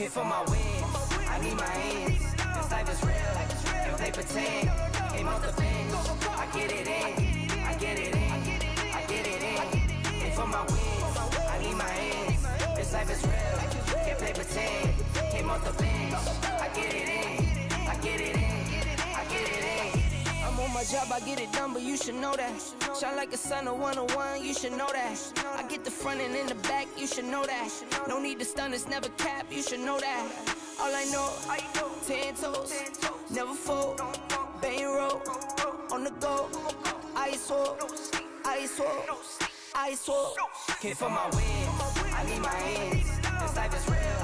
Came for my wins, I need my ends. This life is real, and play pretend. Came off the bench, I get it in, I get it in, I get it in. Came for my wins, I need my ends. This life is real, can't play pretend. Came off the bench, I get it in, I get it in, I get it in. I'm on my job, I get it done, but you should know that. Shine like a sun of 101, you should know that. I get the front and in the back, you should know that. No need to stun, it's never cap, you should know that. All I know, ten toes, never fold, bang roll, on the go, ice wall, ice wall, ice wall. Came for my wins, I need my ends. This life is real,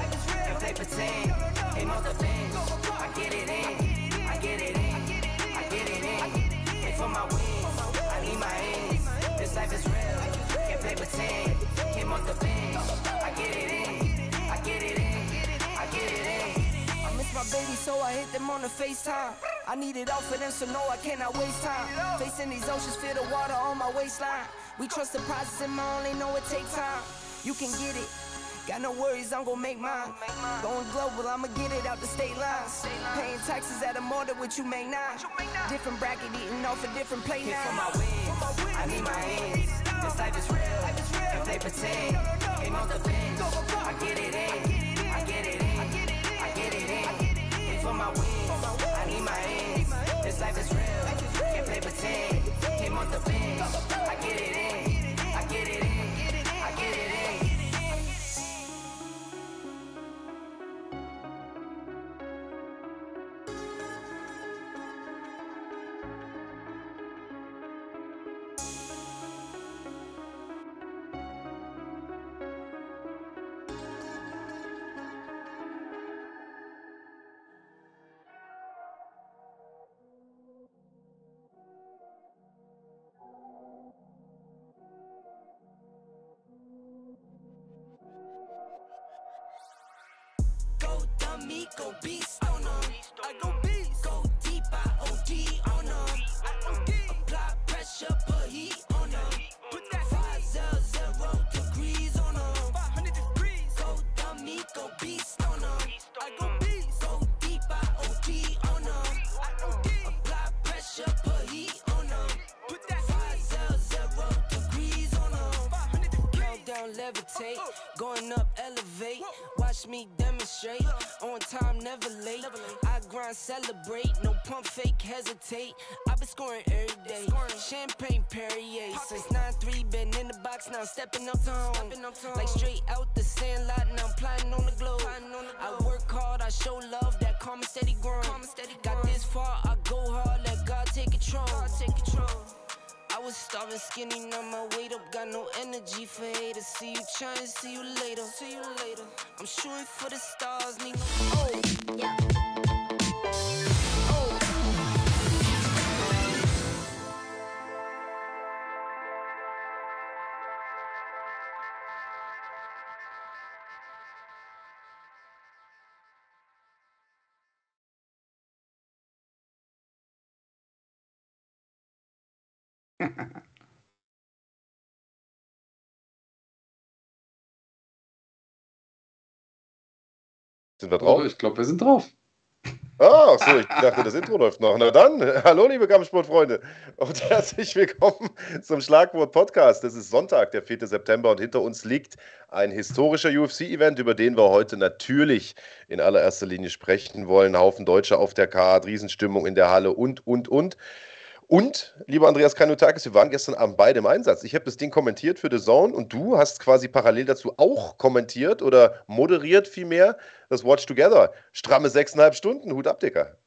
can't play pretend. Off the bench, I get it in, I get it in, I get it in. Came for my wins, I need my ends. This life is real, pretend. Came off the bench, I get it in, I get it in, I get it in. I miss my baby, so I hit them on the FaceTime. I need it all for them, so no, I cannot waste time. Facing these oceans, feel the water on my waistline. We trust the process, and my only know it take time. You can get it. Got no worries, I'm gon' make mine. Going global, I'ma get it out the state lines. Paying taxes at a more than what you make now. Different bracket, eating off a different plate now. for my wins, I need my ends. This life is real, and play pretend. Came off the bench, I get it in, I get it in, I get it in. Came for my wins, I need my ends. This life is real, can't play pretend. Came off the bench, I get it in, Watch me demonstrate. On time, never late. I grind, celebrate. No pump fake, hesitate. I've been scoring every day. Champagne Perrier. Since 9-3, been in the box, now I'm stepping up to home. Like straight out the sandlot, now I'm plotting on the globe. I work hard, I show love, that calm and steady growing. Got this far, I go hard, let God take control. I was starving skinny, now my weight up, got no energy for haters. See you trying, see you later. See you later. I'm shooting for the stars, no oh. Oh. Sind wir drauf? Oh, ich glaube, wir sind drauf. Ah, ach so, ich dachte, das Intro läuft noch. Na dann, hallo liebe Kampfsportfreunde und herzlich willkommen zum Schlagwort Podcast. Das ist Sonntag, der 4. September und hinter uns liegt ein historischer UFC-Event, über den wir heute natürlich in allererster Linie sprechen wollen. Haufen Deutsche auf der Karte, Riesenstimmung in der Halle und, und, und. Und, lieber Andreas Kanutakis, wir waren gestern Abend beide im Einsatz. Ich habe das Ding kommentiert für The Zone und du hast quasi parallel dazu auch kommentiert oder moderiert vielmehr das Watch Together. Stramme sechseinhalb Stunden, Hut ab, Dicker.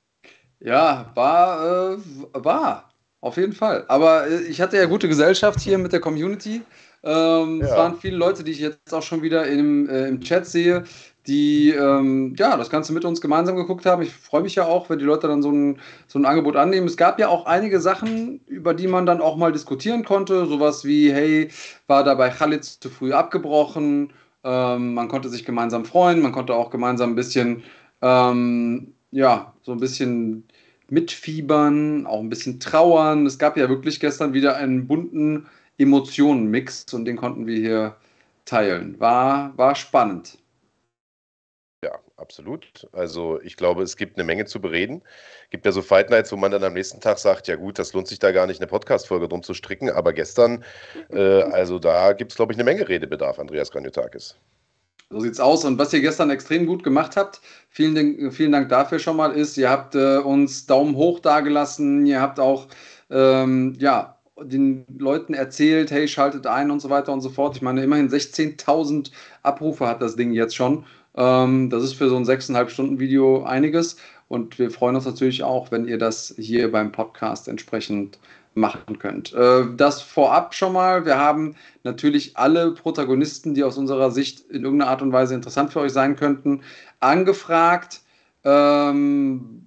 Ja, war, äh, war, auf jeden Fall. Aber äh, ich hatte ja gute Gesellschaft hier mit der Community. Ähm, Es Ja. waren viele Leute, die ich jetzt auch schon wieder im, äh, im Chat sehe, die ähm, ja, das Ganze mit uns gemeinsam geguckt haben. Ich freue mich ja auch, wenn die Leute dann so ein, so ein Angebot annehmen. Es gab ja auch einige Sachen, über die man dann auch mal diskutieren konnte. Sowas wie, hey, war da bei Khalid zu früh abgebrochen? Ähm, man konnte sich gemeinsam freuen, man konnte auch gemeinsam ein bisschen, ähm, ja, so ein bisschen mitfiebern, auch ein bisschen trauern. Es gab ja wirklich gestern wieder einen bunten Emotionenmix und den konnten wir hier teilen. War, war spannend. Absolut. Also ich glaube, es gibt eine Menge zu bereden. Es gibt ja so Fight Nights, wo man dann am nächsten Tag sagt, ja gut, das lohnt sich da gar nicht, eine Podcast-Folge drum zu stricken. Aber gestern, äh, also da gibt es, glaube ich, eine Menge Redebedarf, Andreas Graniotakis. So sieht's aus. Und was ihr gestern extrem gut gemacht habt, vielen, vielen Dank dafür schon mal, ist, ihr habt äh, uns Daumen hoch dagelassen, ihr habt auch ähm, ja, den Leuten erzählt, hey, schaltet ein und so weiter und so fort. Ich meine, immerhin 16.000 Abrufe hat das Ding jetzt schon. Ähm, das ist für so ein 6,5 Stunden Video einiges. Und wir freuen uns natürlich auch, wenn ihr das hier beim Podcast entsprechend machen könnt. Äh, das vorab schon mal. Wir haben natürlich alle Protagonisten, die aus unserer Sicht in irgendeiner Art und Weise interessant für euch sein könnten, angefragt. Ähm,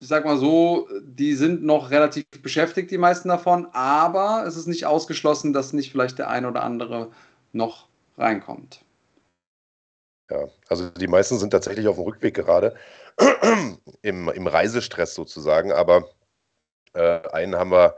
ich sag mal so, die sind noch relativ beschäftigt, die meisten davon, aber es ist nicht ausgeschlossen, dass nicht vielleicht der ein oder andere noch reinkommt. Ja, also die meisten sind tatsächlich auf dem Rückweg gerade, im, im Reisestress sozusagen, aber äh, einen haben wir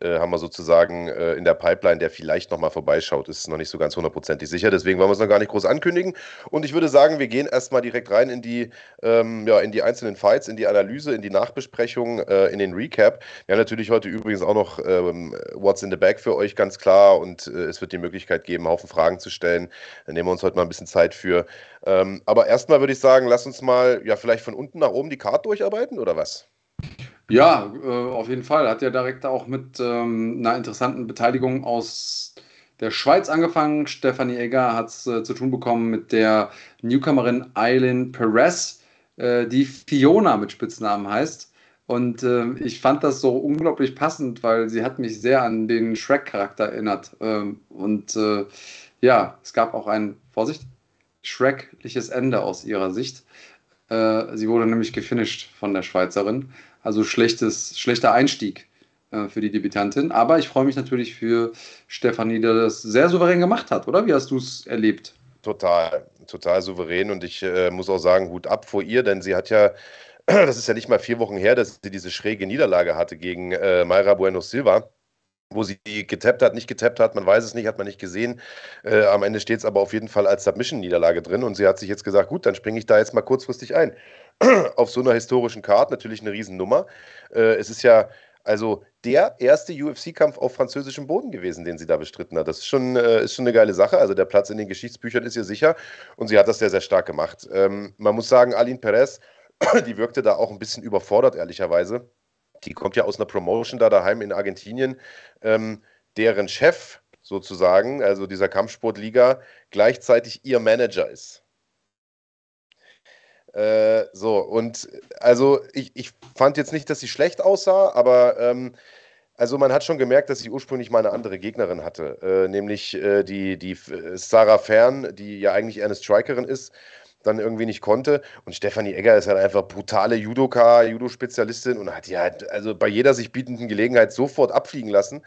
äh, haben wir sozusagen äh, in der Pipeline, der vielleicht nochmal vorbeischaut. Ist noch nicht so ganz hundertprozentig sicher. Deswegen wollen wir es noch gar nicht groß ankündigen. Und ich würde sagen, wir gehen erstmal direkt rein in die, ähm, ja, in die einzelnen Fights, in die Analyse, in die Nachbesprechung, äh, in den Recap. Wir haben natürlich heute übrigens auch noch ähm, What's in the Bag für euch ganz klar und äh, es wird die Möglichkeit geben, einen Haufen Fragen zu stellen. Da nehmen wir uns heute mal ein bisschen Zeit für. Ähm, aber erstmal würde ich sagen, lass uns mal ja vielleicht von unten nach oben die Karte durcharbeiten oder was? Ja, äh, auf jeden Fall. Hat ja direkt auch mit ähm, einer interessanten Beteiligung aus der Schweiz angefangen. Stefanie Egger hat es äh, zu tun bekommen mit der Newcomerin Eileen Perez, äh, die Fiona mit Spitznamen heißt. Und äh, ich fand das so unglaublich passend, weil sie hat mich sehr an den Shrek-Charakter erinnert. Ähm, und äh, ja, es gab auch ein, Vorsicht, schreckliches Ende aus ihrer Sicht. Äh, sie wurde nämlich gefinisht von der Schweizerin. Also schlechtes, schlechter Einstieg äh, für die Debütantin. Aber ich freue mich natürlich für Stefanie, die das sehr souverän gemacht hat, oder? Wie hast du es erlebt? Total, total souverän. Und ich äh, muss auch sagen, Hut ab vor ihr, denn sie hat ja, das ist ja nicht mal vier Wochen her, dass sie diese schräge Niederlage hatte gegen äh, Mayra Bueno Silva wo sie getappt hat, nicht getappt hat, man weiß es nicht, hat man nicht gesehen. Äh, am Ende steht es aber auf jeden Fall als Submission-Niederlage drin und sie hat sich jetzt gesagt, gut, dann springe ich da jetzt mal kurzfristig ein. auf so einer historischen Karte natürlich eine Riesennummer. Äh, es ist ja also der erste UFC-Kampf auf französischem Boden gewesen, den sie da bestritten hat. Das ist schon, äh, ist schon eine geile Sache. Also der Platz in den Geschichtsbüchern ist ihr sicher und sie hat das sehr, sehr stark gemacht. Ähm, man muss sagen, Aline Perez, die wirkte da auch ein bisschen überfordert, ehrlicherweise. Die kommt ja aus einer Promotion da daheim in Argentinien, ähm, deren Chef sozusagen, also dieser Kampfsportliga, gleichzeitig ihr Manager ist. Äh, so, und also ich, ich fand jetzt nicht, dass sie schlecht aussah, aber ähm, also man hat schon gemerkt, dass sie ursprünglich mal eine andere Gegnerin hatte, äh, nämlich äh, die, die Sarah Fern, die ja eigentlich eine Strikerin ist, dann irgendwie nicht konnte. Und Stefanie Egger ist halt einfach brutale Judoka, Judo-Spezialistin und hat die halt also bei jeder sich bietenden Gelegenheit sofort abfliegen lassen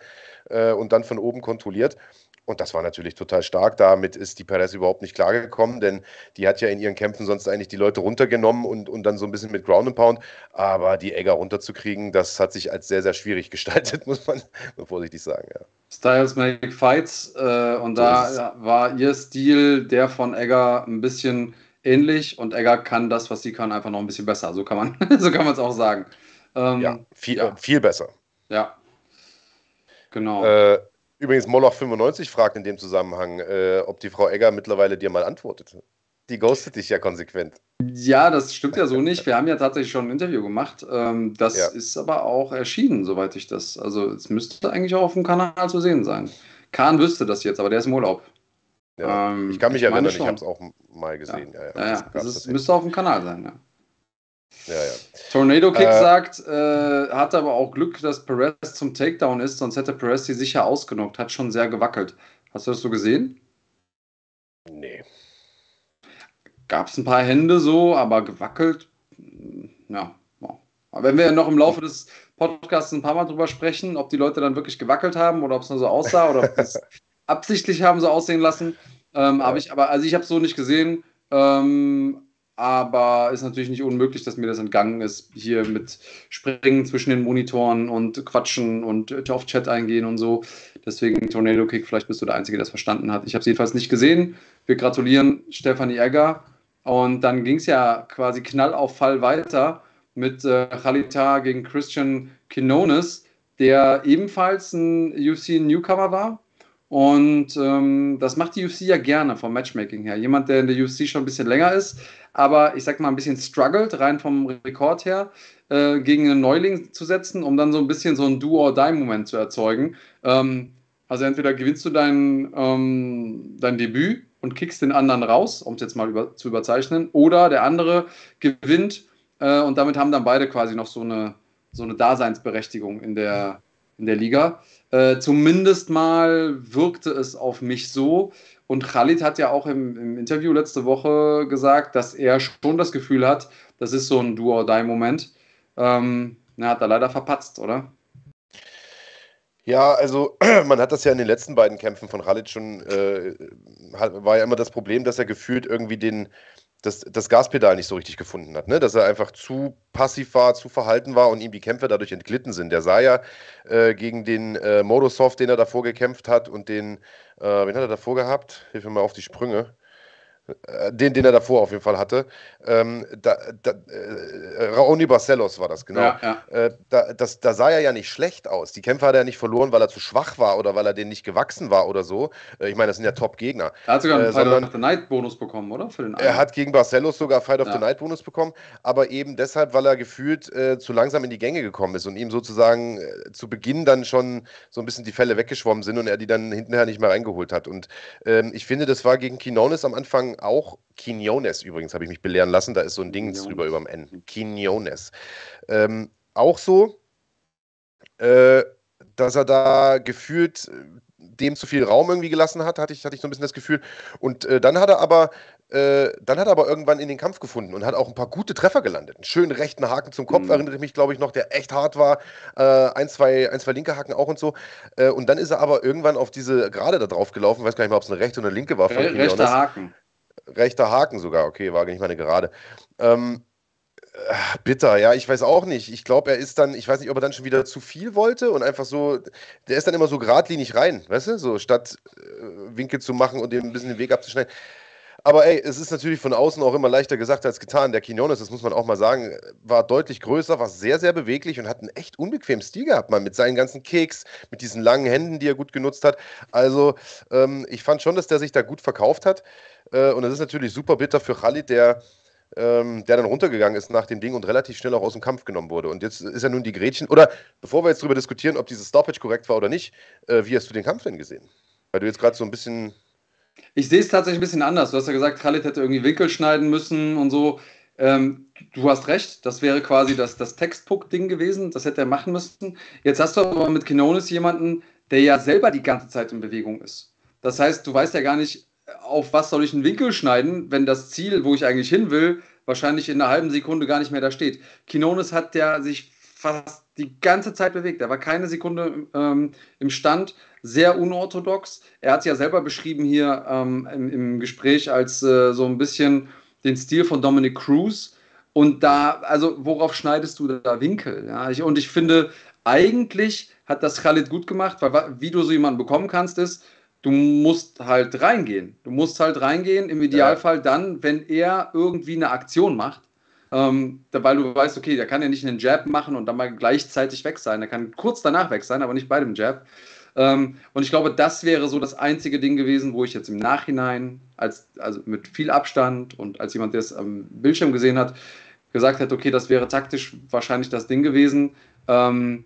äh, und dann von oben kontrolliert. Und das war natürlich total stark. Damit ist die Perez überhaupt nicht klargekommen, denn die hat ja in ihren Kämpfen sonst eigentlich die Leute runtergenommen und, und dann so ein bisschen mit Ground and Pound. Aber die Egger runterzukriegen, das hat sich als sehr, sehr schwierig gestaltet, muss man vorsichtig sagen. Ja. Styles make fights. Äh, und da war ihr Stil der von Egger ein bisschen ähnlich und Egger kann das, was sie kann, einfach noch ein bisschen besser. So kann man so es auch sagen. Ähm, ja, viel, ja. viel besser. Ja. Genau. Äh, Übrigens, Moloch95 fragt in dem Zusammenhang, äh, ob die Frau Egger mittlerweile dir mal antwortet. Die ghostet dich ja konsequent. Ja, das stimmt ja so nicht. Wir haben ja tatsächlich schon ein Interview gemacht. Ähm, das ja. ist aber auch erschienen, soweit ich das. Also, es müsste eigentlich auch auf dem Kanal zu sehen sein. Kahn wüsste das jetzt, aber der ist im Urlaub. Ja, ähm, ich kann mich ich erinnern, ich habe es auch mal gesehen. Ja, ja, ja, das, das müsste auf dem Kanal sein, ja. Ja, ja. Tornado Kick äh, sagt, äh, hatte aber auch Glück, dass Perez zum Takedown ist, sonst hätte Perez die sicher ausgenockt. Hat schon sehr gewackelt. Hast du das so gesehen? Nee. Gab es ein paar Hände so, aber gewackelt, ja. Aber wenn wir noch im Laufe des Podcasts ein paar Mal drüber sprechen, ob die Leute dann wirklich gewackelt haben oder ob es nur so aussah oder ob es absichtlich haben so aussehen lassen, ähm, ja. habe ich aber, also ich habe es so nicht gesehen. Ähm, aber ist natürlich nicht unmöglich, dass mir das entgangen ist, hier mit Springen zwischen den Monitoren und Quatschen und auf Chat eingehen und so. Deswegen Tornado Kick, vielleicht bist du der Einzige, der das verstanden hat. Ich habe es jedenfalls nicht gesehen. Wir gratulieren Stefanie Egger Und dann ging es ja quasi Knall auf Fall weiter mit äh, Khalita gegen Christian Quinones, der ebenfalls ein UFC-Newcomer war. Und ähm, das macht die UFC ja gerne vom Matchmaking her. Jemand, der in der UFC schon ein bisschen länger ist, aber ich sag mal ein bisschen struggelt, rein vom Rekord her, äh, gegen einen Neuling zu setzen, um dann so ein bisschen so ein Do-or-Die-Moment zu erzeugen. Ähm, also entweder gewinnst du dein, ähm, dein Debüt und kickst den anderen raus, um es jetzt mal über, zu überzeichnen, oder der andere gewinnt äh, und damit haben dann beide quasi noch so eine, so eine Daseinsberechtigung in der, in der Liga. Äh, zumindest mal wirkte es auf mich so. Und Khalid hat ja auch im, im, Interview letzte Woche gesagt, dass er schon das Gefühl hat, das ist so ein Do-or-Die-Moment. Ähm, na, hat er leider verpatzt, oder? Ja, also man hat das ja in den letzten beiden Kämpfen von Khalid schon, äh, war ja immer das Problem, dass er gefühlt irgendwie den, das, das Gaspedal nicht so richtig gefunden hat, ne? dass er einfach zu passiv war, zu verhalten war und ihm die Kämpfe dadurch entglitten sind. Der sah ja äh, gegen den äh, Modosov, den er davor gekämpft hat und den, äh, wen hat er davor gehabt? Hilf mir mal auf die Sprünge. Äh, den, den er davor auf jeden Fall hatte. Ähm, da, da, äh, Raoni Barcelos war das, genau. Ja, ja. Äh, da, das, da sah er ja nicht schlecht aus. Die Kämpfe hat er nicht verloren, weil er zu schwach war oder weil er denen nicht gewachsen war oder so. Äh, ich meine, das sind ja Top-Gegner. Er hat sogar einen äh, Fight of the Night-Bonus bekommen, oder? Für den er hat gegen Barcelos sogar Fight of ja. the Night-Bonus bekommen, aber eben deshalb, weil er gefühlt äh, zu langsam in die Gänge gekommen ist und ihm sozusagen zu Beginn dann schon so ein bisschen die Fälle weggeschwommen sind und er die dann hinterher nicht mehr reingeholt hat. Und ähm, ich finde, das war gegen Quinones am Anfang auch Quinones übrigens, habe ich mich belehren lassen. Da ist so ein Ding drüber über dem N. Quinones. Ähm, auch so, äh, dass er da gefühlt äh, dem zu viel Raum irgendwie gelassen hat, hatte ich, hatte ich so ein bisschen das Gefühl. Und äh, dann hat er aber äh, dann hat er aber irgendwann in den Kampf gefunden und hat auch ein paar gute Treffer gelandet. Einen schönen rechten Haken zum Kopf, mhm. erinnerte mich, glaube ich, noch, der echt hart war. Äh, ein, zwei, ein, zwei linke Haken auch und so. Äh, und dann ist er aber irgendwann auf diese gerade da drauf gelaufen, weiß gar nicht mehr, ob es eine rechte oder eine linke war. Re rechter Haken rechter Haken sogar, okay, war nicht meine gerade. Ähm, äh, bitter, ja, ich weiß auch nicht. Ich glaube, er ist dann, ich weiß nicht, ob er dann schon wieder zu viel wollte und einfach so, der ist dann immer so geradlinig rein, weißt du, so statt äh, Winkel zu machen und dem ein bisschen den Weg abzuschneiden. Aber ey, es ist natürlich von außen auch immer leichter gesagt als getan. Der Quinones, das muss man auch mal sagen, war deutlich größer, war sehr, sehr beweglich und hat einen echt unbequemen Stil gehabt, mal mit seinen ganzen Keks, mit diesen langen Händen, die er gut genutzt hat. Also, ähm, ich fand schon, dass der sich da gut verkauft hat. Äh, und das ist natürlich super bitter für Khalid, der, ähm, der dann runtergegangen ist nach dem Ding und relativ schnell auch aus dem Kampf genommen wurde. Und jetzt ist er nun die Gretchen. Oder bevor wir jetzt darüber diskutieren, ob dieses Stoppage korrekt war oder nicht, äh, wie hast du den Kampf denn gesehen? Weil du jetzt gerade so ein bisschen ich sehe es tatsächlich ein bisschen anders. Du hast ja gesagt, Khalid hätte irgendwie Winkel schneiden müssen und so. Ähm, du hast recht, das wäre quasi das, das Textbook-Ding gewesen, das hätte er machen müssen. Jetzt hast du aber mit Kenonis jemanden, der ja selber die ganze Zeit in Bewegung ist. Das heißt, du weißt ja gar nicht, auf was soll ich einen Winkel schneiden, wenn das Ziel, wo ich eigentlich hin will, wahrscheinlich in einer halben Sekunde gar nicht mehr da steht. Kinonis hat ja sich fast die ganze Zeit bewegt. Er war keine Sekunde ähm, im Stand, sehr unorthodox. Er hat es ja selber beschrieben hier ähm, im, im, Gespräch als äh, so ein bisschen den Stil von Dominic Cruz. Und da, also worauf schneidest du da Winkel? Ja, ich, und ich finde, eigentlich hat das Khalid gut gemacht, weil wie du so jemanden bekommen kannst, ist, du musst halt reingehen. Du musst halt reingehen, im Idealfall dann, wenn er irgendwie eine Aktion macht. Ähm, weil du weißt, okay, der kann ja nicht einen Jab machen und dann mal gleichzeitig weg sein. Der kann kurz danach weg sein, aber nicht bei dem Jab. Ähm, und ich glaube, das wäre so das einzige Ding gewesen, wo ich jetzt im Nachhinein, als, also mit viel Abstand und als jemand, der es am Bildschirm gesehen hat, gesagt hätte, okay, das wäre taktisch wahrscheinlich das Ding gewesen. Ähm,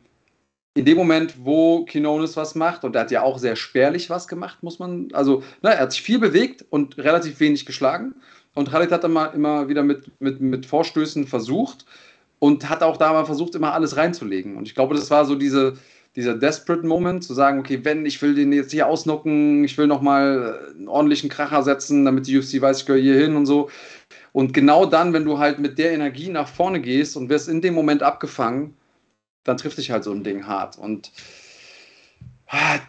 in dem Moment, wo Kinonis was macht, und er hat ja auch sehr spärlich was gemacht, muss man, also ne, er hat sich viel bewegt und relativ wenig geschlagen. Und Khalid hat mal immer wieder mit, mit, mit Vorstößen versucht und hat auch da mal versucht, immer alles reinzulegen. Und ich glaube, das war so diese, dieser desperate Moment, zu sagen, okay, wenn ich will den jetzt hier ausnocken, ich will nochmal einen ordentlichen Kracher setzen, damit die UFC weiß, ich gehöre hier hin und so. Und genau dann, wenn du halt mit der Energie nach vorne gehst und wirst in dem Moment abgefangen, dann trifft dich halt so ein Ding hart. Und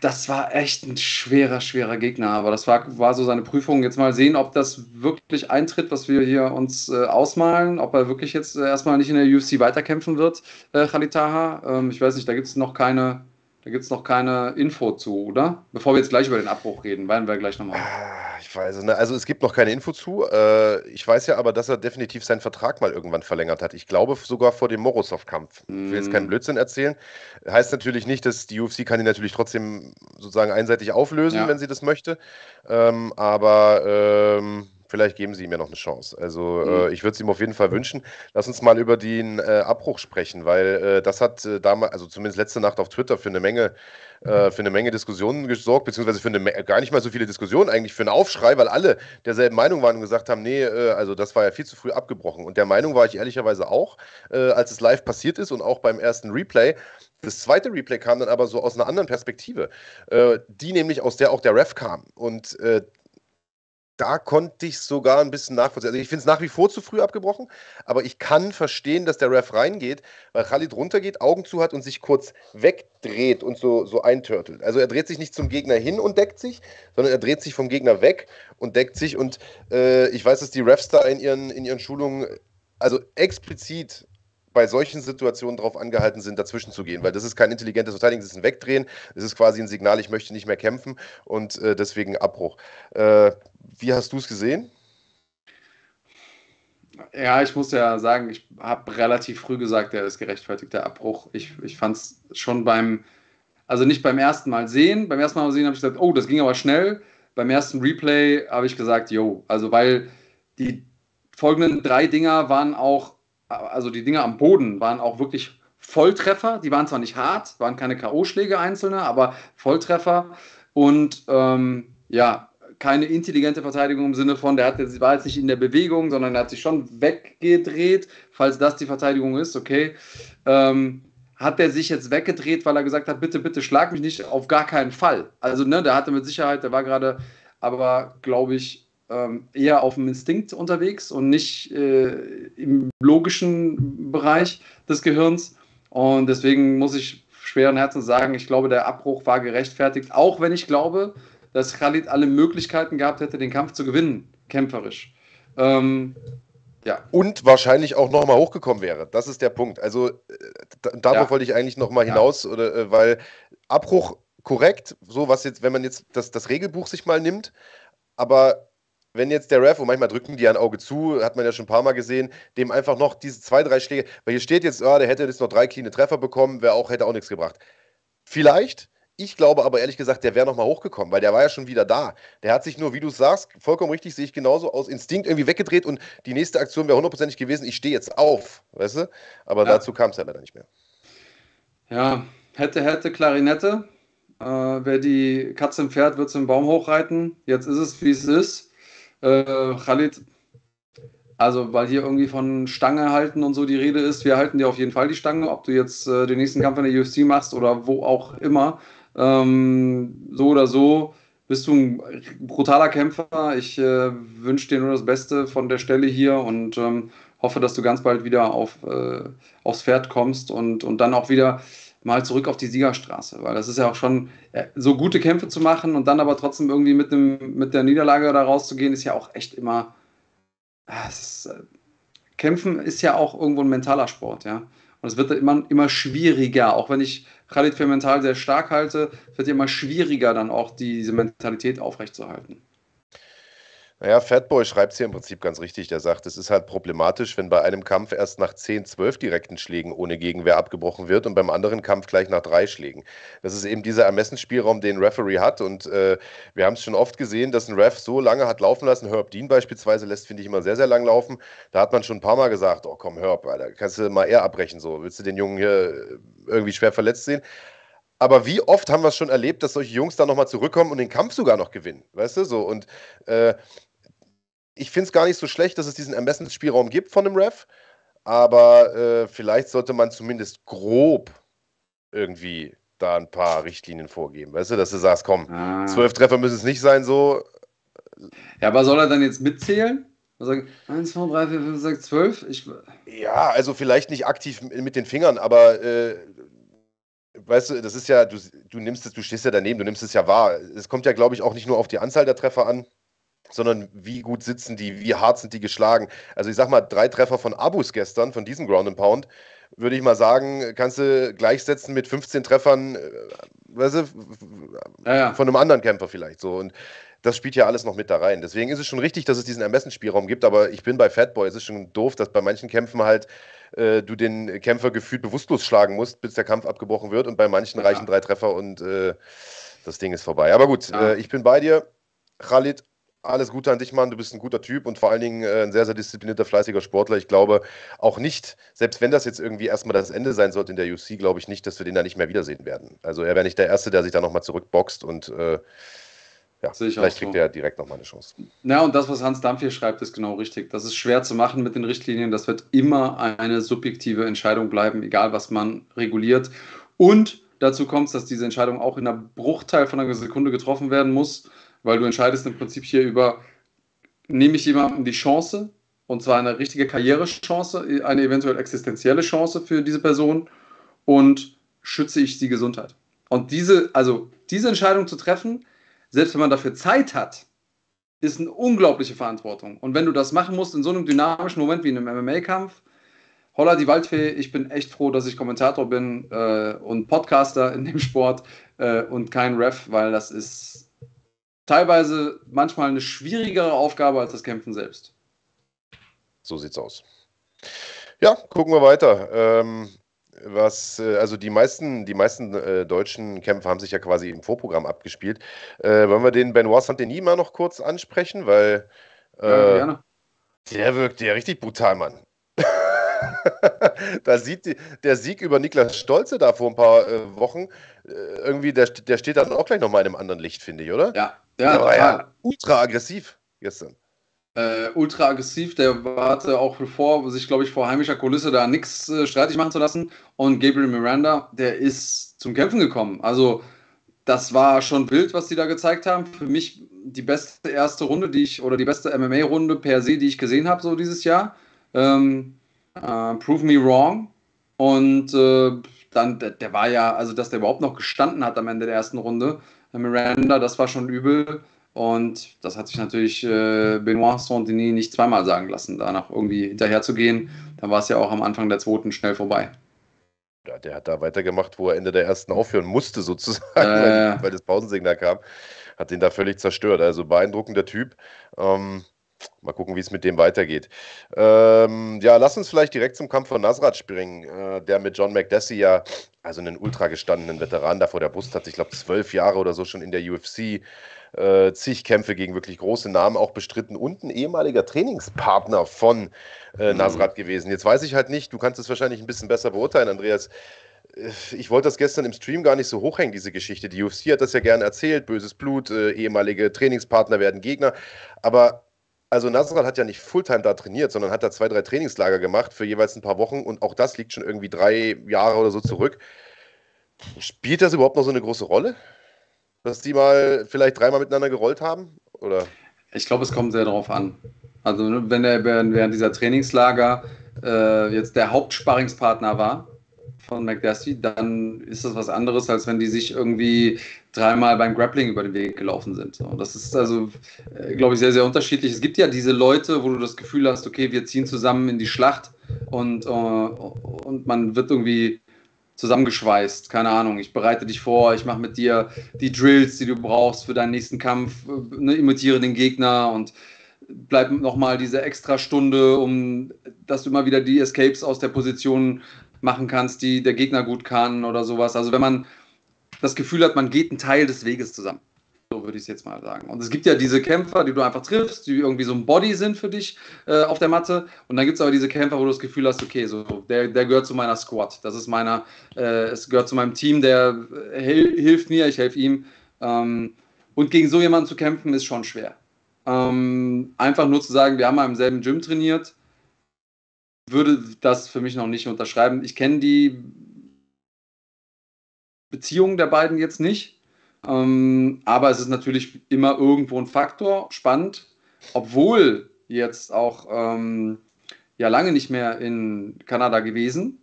das war echt ein schwerer, schwerer Gegner. Aber das war, war so seine Prüfung. Jetzt mal sehen, ob das wirklich eintritt, was wir hier uns äh, ausmalen. Ob er wirklich jetzt äh, erstmal nicht in der UFC weiterkämpfen wird, äh, Khalid Taha. Ähm, ich weiß nicht, da gibt es noch keine, Da gibt es noch keine Info zu, oder? Bevor wir jetzt gleich über den Abbruch reden, werden wir gleich nochmal. Ah, ich weiß, ne? also es gibt noch keine Info zu. Äh, ich weiß ja aber, dass er definitiv seinen Vertrag mal irgendwann verlängert hat. Ich glaube sogar vor dem Morozov-Kampf. Ich will jetzt keinen mm. Blödsinn erzählen. Heißt natürlich nicht, dass die UFC kann ihn natürlich trotzdem sozusagen einseitig auflösen, ja. wenn sie das möchte. Ähm, aber ähm, vielleicht geben sie ihm ja noch eine Chance. Also mhm. äh, ich würde es ihm auf jeden Fall wünschen. Lass uns mal über den äh, Abbruch sprechen, weil äh, das hat äh, damals, also zumindest letzte Nacht auf Twitter für eine Menge, äh, für eine Menge Diskussionen gesorgt, beziehungsweise für eine, gar nicht mal so viele Diskussionen, eigentlich für einen Aufschrei, weil alle derselben Meinung waren und gesagt haben, nee, äh, also das war ja viel zu früh abgebrochen. Und der Meinung war ich ehrlicherweise auch, als es live passiert ist und auch beim ersten Replay. Das zweite Replay kam dann aber so aus einer anderen Perspektive, die nämlich aus der auch der Ref kam. Und da konnte ich sogar ein bisschen nachvollziehen. Also ich finde es nach wie vor zu früh abgebrochen, aber ich kann verstehen, dass der Ref reingeht, weil Khalid runtergeht, Augen zu hat und sich kurz wegdreht und so, so eintörtelt. Also er dreht sich nicht zum Gegner hin und deckt sich, sondern er dreht sich vom Gegner weg und deckt sich. Und äh, ich weiß, dass die Refs da in ihren, in ihren Schulungen also explizit bei solchen Situationen darauf angehalten sind, dazwischen zu gehen, weil das ist kein intelligentes Verteidigen, das ist ein Wegdrehen, das ist quasi ein Signal, ich möchte nicht mehr kämpfen und äh, deswegen Abbruch. Äh, wie hast du es gesehen? Ja, ich muss ja sagen, ich habe relativ früh gesagt, der ist gerechtfertigter Abbruch. Ich, ich fand es schon beim, also nicht beim ersten Mal sehen, beim ersten Mal sehen habe ich gesagt, oh, das ging aber schnell. Beim ersten Replay habe ich gesagt, yo, also weil die folgenden drei Dinger waren auch also die Dinger am Boden waren auch wirklich Volltreffer. Die waren zwar nicht hart, waren keine K.O.-Schläge einzelne, aber Volltreffer. Und ähm, ja, keine intelligente Verteidigung im Sinne von, der hat jetzt, war jetzt nicht in der Bewegung, sondern er hat sich schon weggedreht, falls das die Verteidigung ist, okay. Ähm, hat er sich jetzt weggedreht, weil er gesagt hat, bitte, bitte schlag mich nicht, auf gar keinen Fall. Also, ne, der hatte mit Sicherheit, der war gerade, aber glaube ich, ähm, eher auf dem Instinkt unterwegs und nicht äh, im logischen Bereich des Gehirns. Und deswegen muss ich schweren Herzens sagen, ich glaube, der Abbruch war gerechtfertigt, auch wenn ich glaube, dass Khalid alle Möglichkeiten gehabt hätte, den Kampf zu gewinnen, kämpferisch. Ähm, ja. Und wahrscheinlich auch nochmal hochgekommen wäre. Das ist der Punkt. Also äh, darauf ja. wollte ich eigentlich nochmal hinaus, ja. oder, äh, weil Abbruch korrekt, so was jetzt, wenn man jetzt das, das Regelbuch sich mal nimmt, aber wenn jetzt der Ref, und manchmal drücken die ein Auge zu, hat man ja schon ein paar Mal gesehen, dem einfach noch diese zwei, drei Schläge, weil hier steht jetzt, oh, der hätte jetzt noch drei cleane Treffer bekommen, wäre auch, hätte auch nichts gebracht. Vielleicht, ich glaube aber ehrlich gesagt, der wäre nochmal hochgekommen, weil der war ja schon wieder da. Der hat sich nur, wie du sagst, vollkommen richtig, sehe ich genauso, aus Instinkt irgendwie weggedreht und die nächste Aktion wäre hundertprozentig gewesen, ich stehe jetzt auf, weißt du? Aber ja. dazu kam es ja leider nicht mehr. Ja, hätte, hätte, Klarinette. Äh, wer die Katze im Pferd, wird im Baum hochreiten. Jetzt ist es, wie es ist. Äh, Khalid, also weil hier irgendwie von Stange halten und so die Rede ist, wir halten dir auf jeden Fall die Stange, ob du jetzt äh, den nächsten Kampf in der UFC machst oder wo auch immer. Ähm, so oder so bist du ein brutaler Kämpfer. Ich äh, wünsche dir nur das Beste von der Stelle hier und ähm, hoffe, dass du ganz bald wieder auf, äh, aufs Pferd kommst und, und dann auch wieder mal zurück auf die Siegerstraße, weil das ist ja auch schon äh, so gute Kämpfe zu machen und dann aber trotzdem irgendwie mit, dem, mit der Niederlage da rauszugehen, ist ja auch echt immer. Ah, ist, äh, Kämpfen ist ja auch irgendwo ein mentaler Sport, ja. Und es wird immer, immer schwieriger, auch wenn ich Khalid für mental sehr stark halte, wird ja immer schwieriger, dann auch diese Mentalität aufrechtzuerhalten. Naja, Fatboy schreibt es hier im Prinzip ganz richtig. Der sagt, es ist halt problematisch, wenn bei einem Kampf erst nach 10, 12 direkten Schlägen ohne Gegenwehr abgebrochen wird und beim anderen Kampf gleich nach drei Schlägen. Das ist eben dieser Ermessensspielraum, den ein Referee hat. Und äh, wir haben es schon oft gesehen, dass ein Ref so lange hat laufen lassen. Herb Dean beispielsweise lässt, finde ich, immer sehr, sehr lang laufen. Da hat man schon ein paar Mal gesagt: Oh komm, Herb, Alter, kannst du mal eher abbrechen. So, willst du den Jungen hier irgendwie schwer verletzt sehen? Aber wie oft haben wir es schon erlebt, dass solche Jungs dann nochmal zurückkommen und den Kampf sogar noch gewinnen? Weißt du, so. Und äh, ich finde es gar nicht so schlecht, dass es diesen Ermessensspielraum gibt von dem Ref, aber äh, vielleicht sollte man zumindest grob irgendwie da ein paar Richtlinien vorgeben. Weißt du, dass du sagst, komm, ah. zwölf Treffer müssen es nicht sein, so. Ja, aber soll er dann jetzt mitzählen? Sagen, 1, 2, 3, 4, 5, 6, 12? Ich... Ja, also vielleicht nicht aktiv mit den Fingern, aber äh, weißt du, das ist ja, du, du nimmst es, du stehst ja daneben, du nimmst es ja wahr. Es kommt ja, glaube ich, auch nicht nur auf die Anzahl der Treffer an, sondern wie gut sitzen die, wie hart sind die geschlagen. Also ich sag mal, drei Treffer von Abus gestern, von diesem Ground and Pound, würde ich mal sagen, kannst du gleichsetzen mit 15 Treffern, äh, weißt du, ja, ja. von einem anderen Kämpfer vielleicht so. Und das spielt ja alles noch mit da rein. Deswegen ist es schon richtig, dass es diesen Ermessensspielraum gibt, aber ich bin bei Fatboy. Es ist schon doof, dass bei manchen Kämpfen halt äh, du den Kämpfer gefühlt bewusstlos schlagen musst, bis der Kampf abgebrochen wird und bei manchen ja. reichen drei Treffer und äh, das Ding ist vorbei. Aber gut, äh, ich bin bei dir. Khalid, alles Gute an dich, Mann. Du bist ein guter Typ und vor allen Dingen äh, ein sehr, sehr disziplinierter, fleißiger Sportler. Ich glaube auch nicht, selbst wenn das jetzt irgendwie erstmal das Ende sein sollte in der UC, glaube ich nicht, dass wir den da nicht mehr wiedersehen werden. Also er wäre nicht der Erste, der sich da nochmal zurückboxt und äh, ja, vielleicht kriegt so. er direkt nochmal eine Chance. Ja, und das, was Hans Dampf hier schreibt, ist genau richtig. Das ist schwer zu machen mit den Richtlinien. Das wird immer eine subjektive Entscheidung bleiben, egal was man reguliert. Und dazu kommt es, dass diese Entscheidung auch in einer Bruchteil von einer Sekunde getroffen werden muss weil du entscheidest im Prinzip hier über, nehme ich jemandem die Chance, und zwar eine richtige Karrierechance, eine eventuell existenzielle Chance für diese Person und schütze ich die Gesundheit. Und diese, also diese Entscheidung zu treffen, selbst wenn man dafür Zeit hat, ist eine unglaubliche Verantwortung. Und wenn du das machen musst in so einem dynamischen Moment wie in einem MMA-Kampf, holla die Waldfee, ich bin echt froh, dass ich Kommentator bin äh, und Podcaster in dem Sport äh, und kein Ref, weil das ist teilweise manchmal eine schwierigere Aufgabe als das Kämpfen selbst. So sieht's aus. Ja, gucken wir weiter. Ähm, was, äh, also die meisten, die meisten äh, deutschen Kämpfe haben sich ja quasi im Vorprogramm abgespielt. Äh, wollen wir den Benoit Saint-Denis mal noch kurz ansprechen, weil äh, ja, der wirkt ja richtig brutal, Mann. da sieht die, der Sieg über Niklas Stolze da vor ein paar äh, Wochen, äh, irgendwie, der, der steht dann auch gleich nochmal in einem anderen Licht, finde ich, oder? Ja, ja, der war ja ultra aggressiv gestern. Äh, ultra aggressiv, der warte auch bevor, sich, glaube ich, vor heimischer Kulisse da nichts äh, streitig machen zu lassen. Und Gabriel Miranda, der ist zum Kämpfen gekommen. Also, das war schon wild, was die da gezeigt haben. Für mich die beste erste Runde, die ich, oder die beste MMA-Runde per se, die ich gesehen habe, so dieses Jahr. Ähm, Uh, Prove Me Wrong. Und äh, dann, der, der, war ja, also dass der überhaupt noch gestanden hat am Ende der ersten Runde, Miranda, das war schon übel. Und das hat sich natürlich äh, Benoit Saint-Denis nicht zweimal sagen lassen, danach irgendwie hinterher zu gehen. Dann war es ja auch am Anfang der zweiten schnell vorbei. Ja, der hat da weitergemacht, wo er Ende der ersten aufhören musste, sozusagen, äh, weil, weil, das Pausensignal kam. Hat den da völlig zerstört. Also beeindruckender Typ. Ähm, Mal gucken, wie es mit dem weitergeht. Ähm, ja, lass uns vielleicht direkt zum Kampf von Nasrat springen, äh, der mit John McDessie ja, also einen ultra gestandenen Veteran da vor der Brust hat, ich glaube zwölf Jahre oder so schon in der UFC, äh, zig Kämpfe gegen wirklich große Namen auch bestritten und ein ehemaliger Trainingspartner von äh, mhm. Nasrat gewesen. Jetzt weiß ich halt nicht, du kannst es wahrscheinlich ein bisschen besser beurteilen, Andreas äh, ich wollte das gestern im Stream gar nicht so hochhängen, diese Geschichte. Die UFC hat das ja gerne erzählt, böses Blut, äh, ehemalige Trainingspartner werden Gegner. Aber also Nasrat hat ja nicht Fulltime da trainiert, sondern hat da zwei, drei Trainingslager gemacht für jeweils ein paar Wochen und auch das liegt schon irgendwie drei Jahre oder so zurück. Spielt das überhaupt noch so eine große Rolle? Dass die mal vielleicht dreimal miteinander gerollt haben? Oder? Ich glaube, es kommt sehr darauf an. Also ne, wenn er während dieser Trainingslager äh, jetzt der Hauptsparringspartner war, von McDessie, dann ist das was anderes, als wenn die sich irgendwie dreimal beim Grappling über den Weg gelaufen sind. Und das ist also, äh, glaube ich, sehr, sehr unterschiedlich. Es gibt ja diese Leute, wo du das Gefühl hast, okay, wir ziehen zusammen in die Schlacht und, äh, und man wird irgendwie zusammengeschweißt. Keine Ahnung, ich bereite dich vor, ich mache mit dir die Drills, die du brauchst für deinen nächsten Kampf, äh, ne, imitiere den Gegner und bleib nochmal diese extra Stunde, um dass du immer wieder die Escapes aus der Position machen kannst, die der Gegner gut kann oder sowas. Also wenn man das Gefühl hat, man geht einen Teil des Weges zusammen. So würde ich es jetzt mal sagen. Und es gibt ja diese Kämpfer, die du einfach triffst, die irgendwie so ein Body sind für dich äh, auf der Matte. Und dann gibt es aber diese Kämpfer, wo du das Gefühl hast, okay, so der, der gehört zu meiner Squad. Das ist meiner, äh, es gehört zu meinem Team, der äh, hilft mir, ich helfe ihm. Ähm, und gegen so jemanden zu kämpfen, ist schon schwer. Ähm, einfach nur zu sagen, wir haben mal im selben Gym trainiert, würde das für mich noch nicht unterschreiben. Ich kenne die Beziehung der beiden jetzt nicht, ähm, aber es ist natürlich immer irgendwo ein Faktor, spannend, obwohl jetzt auch ähm, ja lange nicht mehr in Kanada gewesen,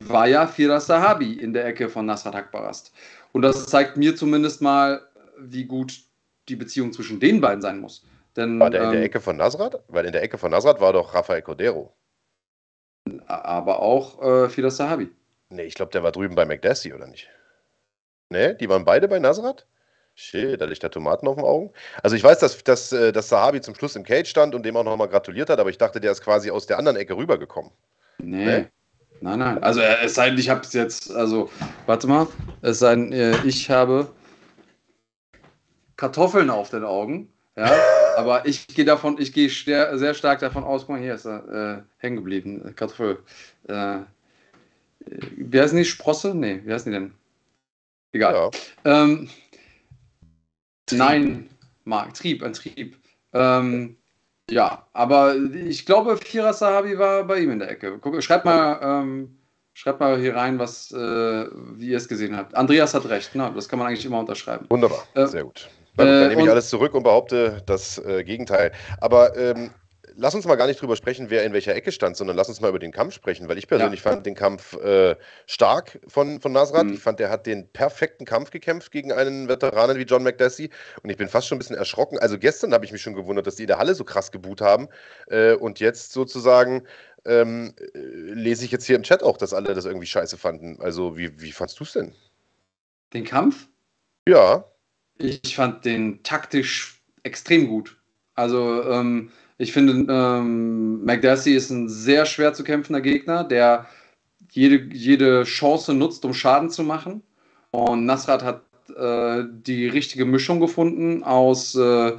war ja Firas Sahabi in der Ecke von Nasrat Akbarast. Und das zeigt mir zumindest mal, wie gut die Beziehung zwischen den beiden sein muss. Denn, War der in der ähm, Ecke von Nasrat? Weil in der Ecke von Nasrat war doch Rafael Cordero. Aber auch äh, Fidas Sahabi. Nee, ich glaube, der war drüben bei McDessie, oder nicht? Nee, die waren beide bei Nasrat? Shit, da liegt der Tomaten auf den Augen. Also ich weiß, dass, dass, äh, dass Sahabi zum Schluss im Cage stand und dem auch nochmal gratuliert hat, aber ich dachte, der ist quasi aus der anderen Ecke rübergekommen. Nee. Nee? Nein, nein. Also äh, es sei denn, ich habe es jetzt, also, warte mal, es sei denn, äh, ich habe Kartoffeln auf den Augen. Ja, aber ich gehe davon, ich gehe sehr, stark davon aus, guck mal, hier ist er äh, hängen geblieben. Kartoffel. Äh, äh, wie heißen die? Sprosse? Nee, wie heißen die denn? Egal. Ja. Ähm, nein, Marc, Trieb, ein Trieb. Ähm, ja, aber ich glaube, Fira Sahabi war bei ihm in der Ecke. Guck, schreibt mal, ähm, schreibt mal hier rein, was, äh, wie ihr es gesehen habt. Andreas hat recht, ne? das kann man eigentlich immer unterschreiben. Wunderbar, Äh, sehr gut. Na gut, dann äh, nehme ich alles zurück und behaupte das äh, Gegenteil. Aber ähm, lass uns mal gar nicht drüber sprechen, wer in welcher Ecke stand, sondern lass uns mal über den Kampf sprechen, weil ich persönlich fand den Kampf äh, stark von, von Nasrat. Mhm. Ich fand, der hat den perfekten Kampf gekämpft gegen einen Veteranen wie John McDessie und ich bin fast schon ein bisschen erschrocken. Also gestern habe ich mich schon gewundert, dass die in der Halle so krass geboot haben äh, und jetzt sozusagen ähm, äh, lese ich jetzt hier im Chat auch, dass alle das irgendwie scheiße fanden. Also wie, wie fandst du es denn? Den Kampf? Ja, Ich fand den taktisch extrem gut. Also, ähm, ich finde, ähm, McDassie ist ein sehr schwer zu kämpfender Gegner, der jede, jede Chance nutzt, um Schaden zu machen. Und Nasrat hat äh, die richtige Mischung gefunden aus äh,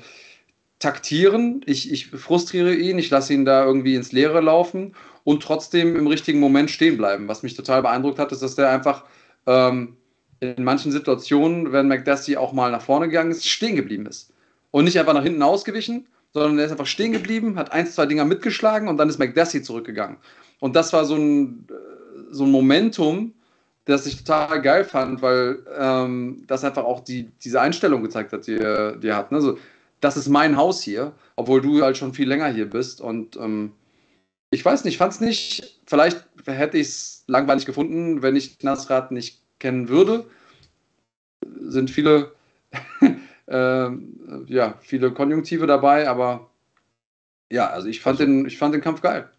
Taktieren. Ich, ich frustriere ihn, ich lasse ihn da irgendwie ins Leere laufen und trotzdem im richtigen Moment stehen bleiben. Was mich total beeindruckt hat, ist, dass der einfach ähm, in manchen Situationen, wenn McDassie auch mal nach vorne gegangen ist, stehen geblieben ist. Und nicht einfach nach hinten ausgewichen, sondern er ist einfach stehen geblieben, hat ein, zwei Dinger mitgeschlagen und dann ist McDassie zurückgegangen. Und das war so ein, äh, so ein Momentum, das ich total geil fand, weil ähm, das einfach auch die, diese Einstellung gezeigt hat, die, er- die er hat. Ne? So, das ist mein Haus hier, obwohl du halt schon viel länger hier bist. Und ähm, ich weiß nicht, fand es nicht, vielleicht hätte ich es langweilig gefunden, wenn ich Nasrat nicht kennen würde. Sind viele, ähm, ja, viele Konjunktive dabei, aber ja, also ich fand, Also- den, ich fand den Kampf geil.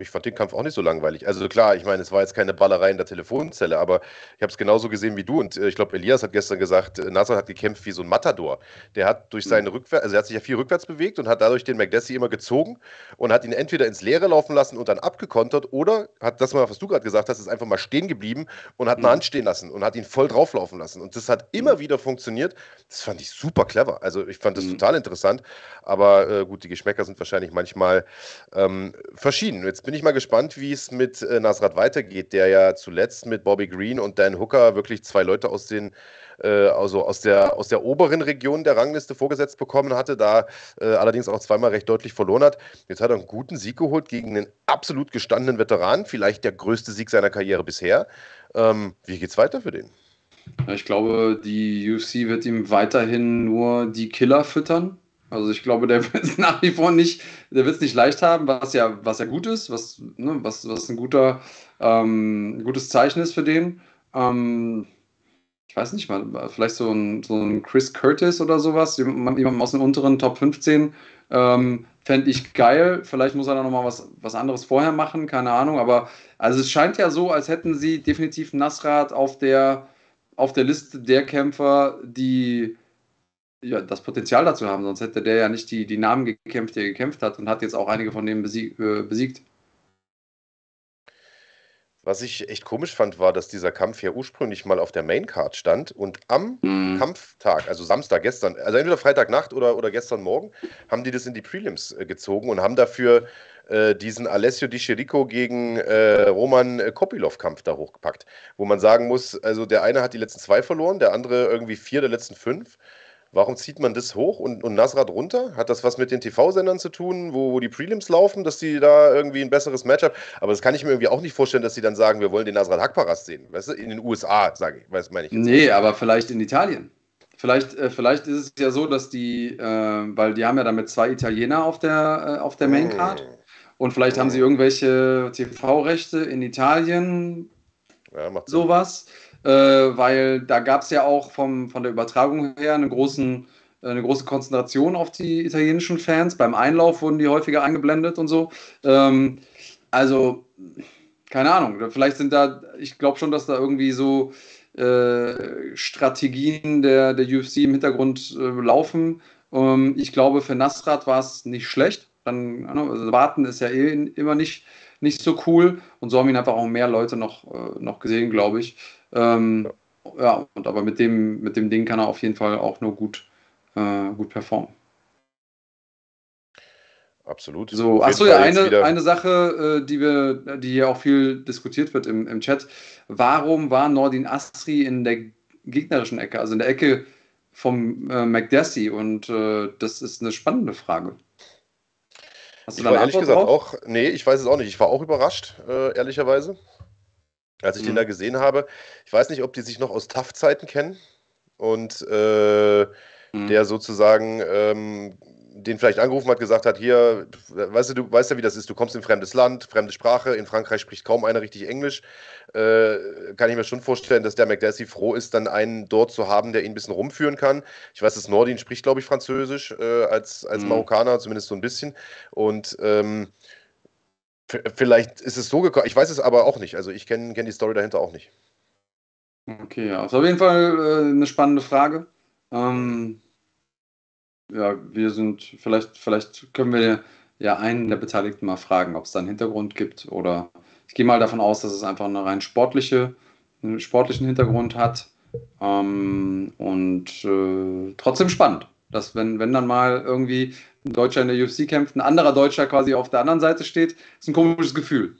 Ich fand den Kampf auch nicht so langweilig. Also klar, ich meine, es war jetzt keine Ballerei in der Telefonzelle, aber ich habe es genauso gesehen wie du. Und äh, ich glaube, Elias hat gestern gesagt, äh, Nasser hat gekämpft wie so ein Matador. Der hat durch seine Rückwärts, also er hat sich ja viel rückwärts bewegt und hat dadurch den McDessie immer gezogen und hat ihn entweder ins Leere laufen lassen und dann abgekontert oder hat das mal, was du gerade gesagt hast, ist einfach mal stehen geblieben und hat eine Mhm. Hand stehen lassen und hat ihn voll drauflaufen lassen. Und das hat immer wieder funktioniert. Das fand ich super clever. Also ich fand das Mhm. total interessant. Aber äh, gut, die Geschmäcker sind wahrscheinlich manchmal ähm, verschieden. Jetzt bin ich mal gespannt, wie es mit äh, Nasrat weitergeht, der ja zuletzt mit Bobby Green und Dan Hooker wirklich zwei Leute aus den äh, also aus der, aus der oberen Region der Rangliste vorgesetzt bekommen hatte, da äh, allerdings auch zweimal recht deutlich verloren hat. Jetzt hat er einen guten Sieg geholt gegen einen absolut gestandenen Veteran, vielleicht der größte Sieg seiner Karriere bisher. Ähm, wie geht's weiter für den? Ich glaube, die UFC wird ihm weiterhin nur die Killer füttern. Also ich glaube, der wird es nach wie vor nicht, der wird es nicht leicht haben, was ja, was ja gut ist, was, ne, was, was ein guter, ähm, gutes Zeichen ist für den. Ähm, ich weiß nicht mal, vielleicht so ein, so ein Chris Curtis oder sowas, jemand aus den unteren Top 15, ähm, fände ich geil. Vielleicht muss er da nochmal was, was anderes vorher machen, keine Ahnung. Aber also es scheint ja so, als hätten sie definitiv Nasrat auf der, auf der Liste der Kämpfer, die ja, das Potenzial dazu haben. Sonst hätte der ja nicht die, die Namen gekämpft, die er gekämpft hat und hat jetzt auch einige von denen besieg, äh, besiegt. Was ich echt komisch fand, war, dass dieser Kampf ja ursprünglich mal auf der Maincard stand und am Mhm. Kampftag, also Samstag gestern, also entweder Freitagnacht oder, oder gestern Morgen, haben die das in die Prelims äh, gezogen und haben dafür äh, diesen Alessio Di Chirico gegen äh, Roman äh, Kopilov-Kampf da hochgepackt. Wo man sagen muss, also der eine hat die letzten zwei verloren, der andere irgendwie vier der letzten fünf. Warum zieht man das hoch und, und Nasrat runter? Hat das was mit den TV-Sendern zu tun, wo, wo die Prelims laufen, dass die da irgendwie ein besseres Matchup? Aber das kann ich mir irgendwie auch nicht vorstellen, dass sie dann sagen, wir wollen den Nasrat Hakparas sehen. Weißt du, in den USA, sage ich, weiß meine ich jetzt. Nee, aber vielleicht in Italien. Vielleicht, äh, vielleicht ist es ja so, dass die, äh, weil die haben ja damit zwei Italiener auf der, äh, auf der Maincard. Hm. Und vielleicht haben sie irgendwelche TV-Rechte in Italien, Ja, macht Sinn. Äh, weil da gab es ja auch vom, von der Übertragung her einen großen eine große Konzentration auf die italienischen Fans. Beim Einlauf wurden die häufiger eingeblendet und so. Ähm, also, keine Ahnung, vielleicht sind da, ich glaube schon, dass da irgendwie so äh, Strategien der, der UFC im Hintergrund äh, laufen. Ähm, ich glaube, für Nasrat war es nicht schlecht. Dann, also warten ist ja eh immer nicht, nicht so cool. Und so haben ihn einfach auch mehr Leute noch, äh, noch gesehen, glaube ich. Ähm, ja. ja. und aber mit dem, mit dem Ding kann er auf jeden Fall auch nur gut, äh, gut performen. Absolut. So, achso, ja, eine, eine Sache, äh, die wir, die hier auch viel diskutiert wird im, im Chat. Warum war Nordin Astri in der gegnerischen Ecke, also in der Ecke vom äh, McDessie? Und äh, das ist eine spannende Frage. Hast du ich da ehrlich gesagt drauf? auch, nee, ich weiß es auch nicht. Ich war auch überrascht, äh, ehrlicherweise, als ich mhm. den da gesehen habe. Ich weiß nicht, ob die sich noch aus TAF-Zeiten kennen und äh, mhm. der sozusagen ähm, den vielleicht angerufen hat, gesagt hat, hier, weißt du, du weißt ja, wie das ist, du kommst in ein fremdes Land, fremde Sprache, in Frankreich spricht kaum einer richtig Englisch, äh, kann ich mir schon vorstellen, dass der McDessie froh ist, dann einen dort zu haben, der ihn ein bisschen rumführen kann. Ich weiß, dass Nordin spricht, glaube ich, Französisch äh, als, als mhm. Marokkaner, zumindest so ein bisschen. Und ähm, vielleicht ist es so gekommen, ich weiß es aber auch nicht, also ich kenne kenn die Story dahinter auch nicht. Okay, ja, ist auf jeden Fall äh, eine spannende Frage. Ähm, ja, wir sind, vielleicht, vielleicht können wir ja einen der Beteiligten mal fragen, ob es da einen Hintergrund gibt oder ich gehe mal davon aus, dass es einfach eine rein sportliche, einen sportlichen Hintergrund hat ähm, und äh, trotzdem spannend, dass wenn, wenn dann mal irgendwie ein Deutscher in der UFC kämpft, ein anderer Deutscher quasi auf der anderen Seite steht, ist ein komisches Gefühl,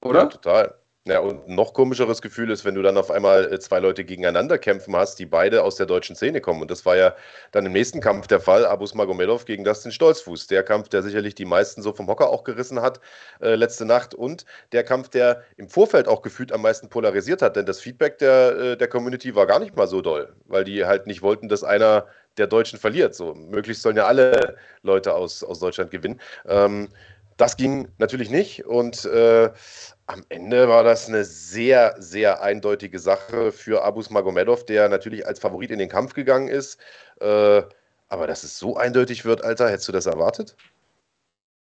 oder? Ja, total. Ja, und ein noch komischeres Gefühl ist, wenn du dann auf einmal äh, zwei Leute gegeneinander kämpfen hast, die beide aus der deutschen Szene kommen. Und das war ja dann im nächsten Kampf der Fall, Abus Magomedov gegen Dustin Stolzfuß. Der Kampf, der sicherlich die meisten so vom Hocker auch gerissen hat äh, letzte Nacht. Und der Kampf, der im Vorfeld auch gefühlt am meisten polarisiert hat. Denn das Feedback der, äh, der Community war gar nicht mal so doll, weil die halt nicht wollten, dass einer der Deutschen verliert. So, möglichst sollen ja alle Leute aus, aus Deutschland gewinnen. Ähm, das ging natürlich nicht und äh, am Ende war das eine sehr, sehr eindeutige Sache für Abus Magomedov, der natürlich als Favorit in den Kampf gegangen ist. Äh, aber dass es so eindeutig wird, Alter, hättest du das erwartet?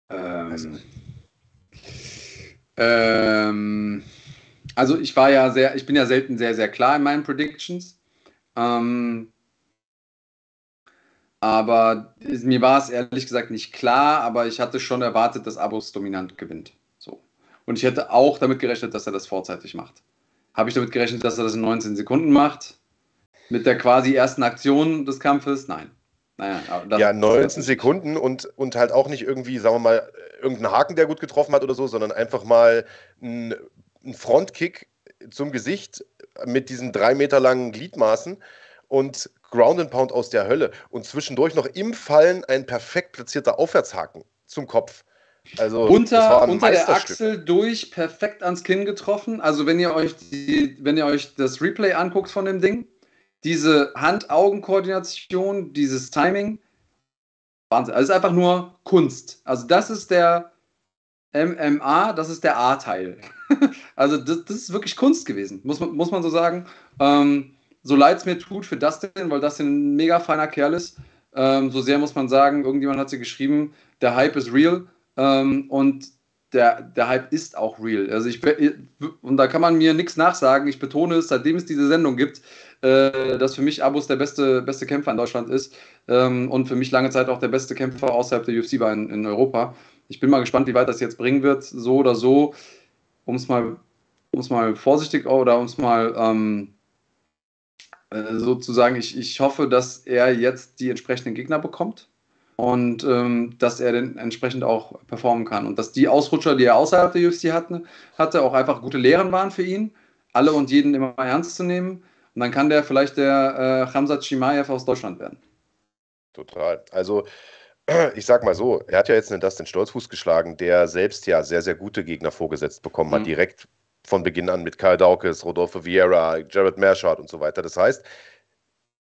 Ähm, also. Ähm, also ich war ja sehr, ich bin ja selten sehr, sehr klar in meinen Predictions. Ähm, aber mir war es ehrlich gesagt nicht klar, aber ich hatte schon erwartet, dass Abus dominant gewinnt. So. Und ich hätte auch damit gerechnet, dass er das vorzeitig macht. Habe ich damit gerechnet, dass er das in 19 Sekunden macht? Mit der quasi ersten Aktion des Kampfes? Nein. Naja, ja, 19 Sekunden und, und halt auch nicht irgendwie, sagen wir mal, irgendein Haken, der gut getroffen hat oder so, sondern einfach mal ein, ein Frontkick zum Gesicht mit diesen drei Meter langen Gliedmaßen und Ground and Pound aus der Hölle und zwischendurch noch im Fallen ein perfekt platzierter Aufwärtshaken zum Kopf. Also unter, unter der Achsel durch, perfekt ans Kinn getroffen. Also wenn ihr euch die, wenn ihr euch das Replay anguckt von dem Ding, diese Hand-Augen-Koordination, dieses Timing, Wahnsinn. Also es ist einfach nur Kunst. Also das ist der MMA, das ist der A-Teil. also das, das, ist wirklich Kunst gewesen, muss man, muss man so sagen. Ähm, so leid es mir tut für Dustin, weil Dustin ein mega feiner Kerl ist, ähm, so sehr muss man sagen, irgendjemand hat sie geschrieben, der Hype ist real ähm, und der, der Hype ist auch real. Also ich, und da kann man mir nichts nachsagen. Ich betone es, seitdem es diese Sendung gibt, äh, dass für mich Abus der beste, beste Kämpfer in Deutschland ist ähm, und für mich lange Zeit auch der beste Kämpfer außerhalb der UFC war in, in Europa. Ich bin mal gespannt, wie weit das jetzt bringen wird, so oder so, um es mal, mal vorsichtig oder um es mal ähm, äh, sozusagen, ich, ich hoffe, dass er jetzt die entsprechenden Gegner bekommt und ähm, dass er dann entsprechend auch performen kann. Und dass die Ausrutscher, die er außerhalb der UFC hatte, hatte, auch einfach gute Lehren waren für ihn, alle und jeden immer ernst zu nehmen. Und dann kann der vielleicht der äh, Hamzat Chimaev aus Deutschland werden. Total. Also ich sag mal so, er hat ja jetzt einen Dustin Stolzfuß geschlagen, der selbst ja sehr, sehr gute Gegner vorgesetzt bekommen hat, mhm. direkt von Beginn an mit Karl Daukes, Rodolfo Vieira, Jared Merschardt und so weiter. Das heißt,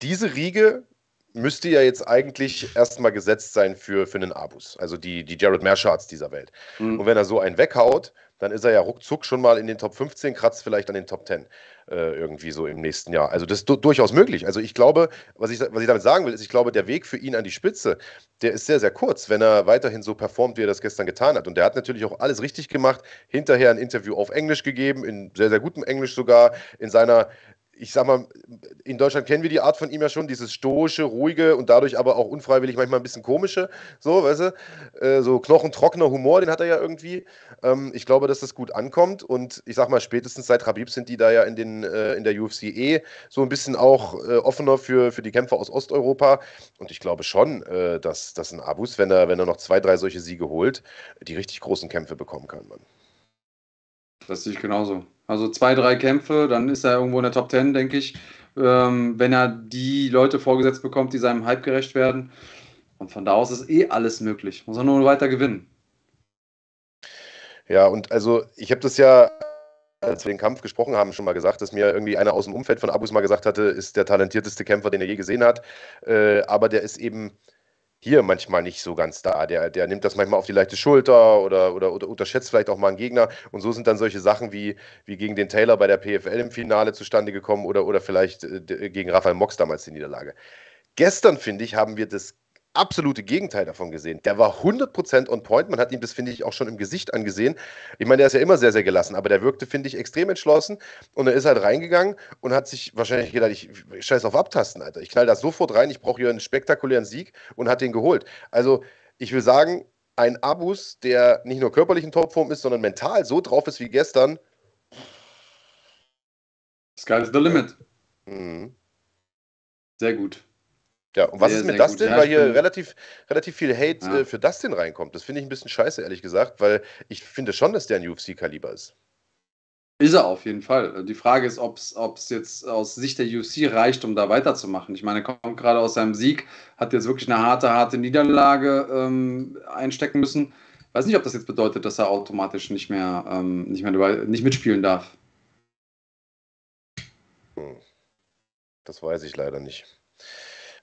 diese Riege müsste ja jetzt eigentlich erstmal gesetzt sein für, für einen Abus, also die, die Jared Merschards dieser Welt. Mhm. Und wenn er so einen weghaut, dann ist er ja ruckzuck schon mal in den Top 15, kratzt vielleicht an den Top 10 äh, irgendwie so im nächsten Jahr. Also das ist du durchaus möglich. Also ich glaube, was ich, was ich damit sagen will, ist, ich glaube, der Weg für ihn an die Spitze, der ist sehr, sehr kurz, wenn er weiterhin so performt, wie er das gestern getan hat. Und der hat natürlich auch alles richtig gemacht, hinterher ein Interview auf Englisch gegeben, in sehr, sehr gutem Englisch sogar, in seiner ich sag mal, in Deutschland kennen wir die Art von ihm ja schon, dieses stoische, ruhige und dadurch aber auch unfreiwillig manchmal ein bisschen komische, so, weißt du, äh, so knochentrockener Humor, den hat er ja irgendwie. Ähm, ich glaube, dass das gut ankommt und ich sag mal, spätestens seit Rabib sind die da ja in, den, äh, in der UFC eh so ein bisschen auch äh, offener für, für die Kämpfer aus Osteuropa und ich glaube schon, äh, dass, dass ein Abus, wenn er, wenn er noch zwei, drei solche Siege holt, die richtig großen Kämpfe bekommen kann, Mann. Das sehe ich genauso. Also zwei, drei Kämpfe, dann ist er irgendwo in der Top Ten, denke ich, ähm, wenn er die Leute vorgesetzt bekommt, die seinem Hype gerecht werden. Und von da aus ist eh alles möglich. Muss er nur weiter gewinnen. Ja, und also ich habe das ja, als wir den Kampf gesprochen haben, schon mal gesagt, dass mir irgendwie einer aus dem Umfeld von Abus mal gesagt hatte, ist der talentierteste Kämpfer, den er je gesehen hat. Äh, aber der ist eben hier manchmal nicht so ganz da. Der, der nimmt das manchmal auf die leichte Schulter oder, oder, oder unterschätzt vielleicht auch mal einen Gegner. Und so sind dann solche Sachen wie, wie gegen den Taylor bei der PFL im Finale zustande gekommen oder, oder vielleicht äh, gegen Rafael Mox damals die Niederlage. Gestern, finde ich, haben wir das absolute Gegenteil davon gesehen. Der war 100% on point. Man hat ihm das, finde ich, auch schon im Gesicht angesehen. Ich meine, der ist ja immer sehr, sehr gelassen, aber der wirkte, finde ich, extrem entschlossen. Und er ist halt reingegangen und hat sich wahrscheinlich gedacht, ich, ich scheiß auf Abtasten, Alter. Ich knall da sofort rein, ich brauche hier einen spektakulären Sieg und hat den geholt. Also, ich will sagen, ein Abus, der nicht nur körperlich in Topform ist, sondern mental so drauf ist wie gestern. Sky's the limit. Mhm. Sehr gut. Ja, und was sehr, ist mit Dustin? Weil hier relativ, relativ viel Hate ja. äh, für Dustin reinkommt. Das finde ich ein bisschen scheiße, ehrlich gesagt, weil ich finde schon, dass der ein UFC-Kaliber ist. Ist er auf jeden Fall. Die Frage ist, ob es jetzt aus Sicht der UFC reicht, um da weiterzumachen. Ich meine, er kommt gerade aus seinem Sieg, hat jetzt wirklich eine harte, harte Niederlage ähm, einstecken müssen. Ich weiß nicht, ob das jetzt bedeutet, dass er automatisch nicht mehr, ähm, nicht, mehr nicht mitspielen darf. Hm. Das weiß ich leider nicht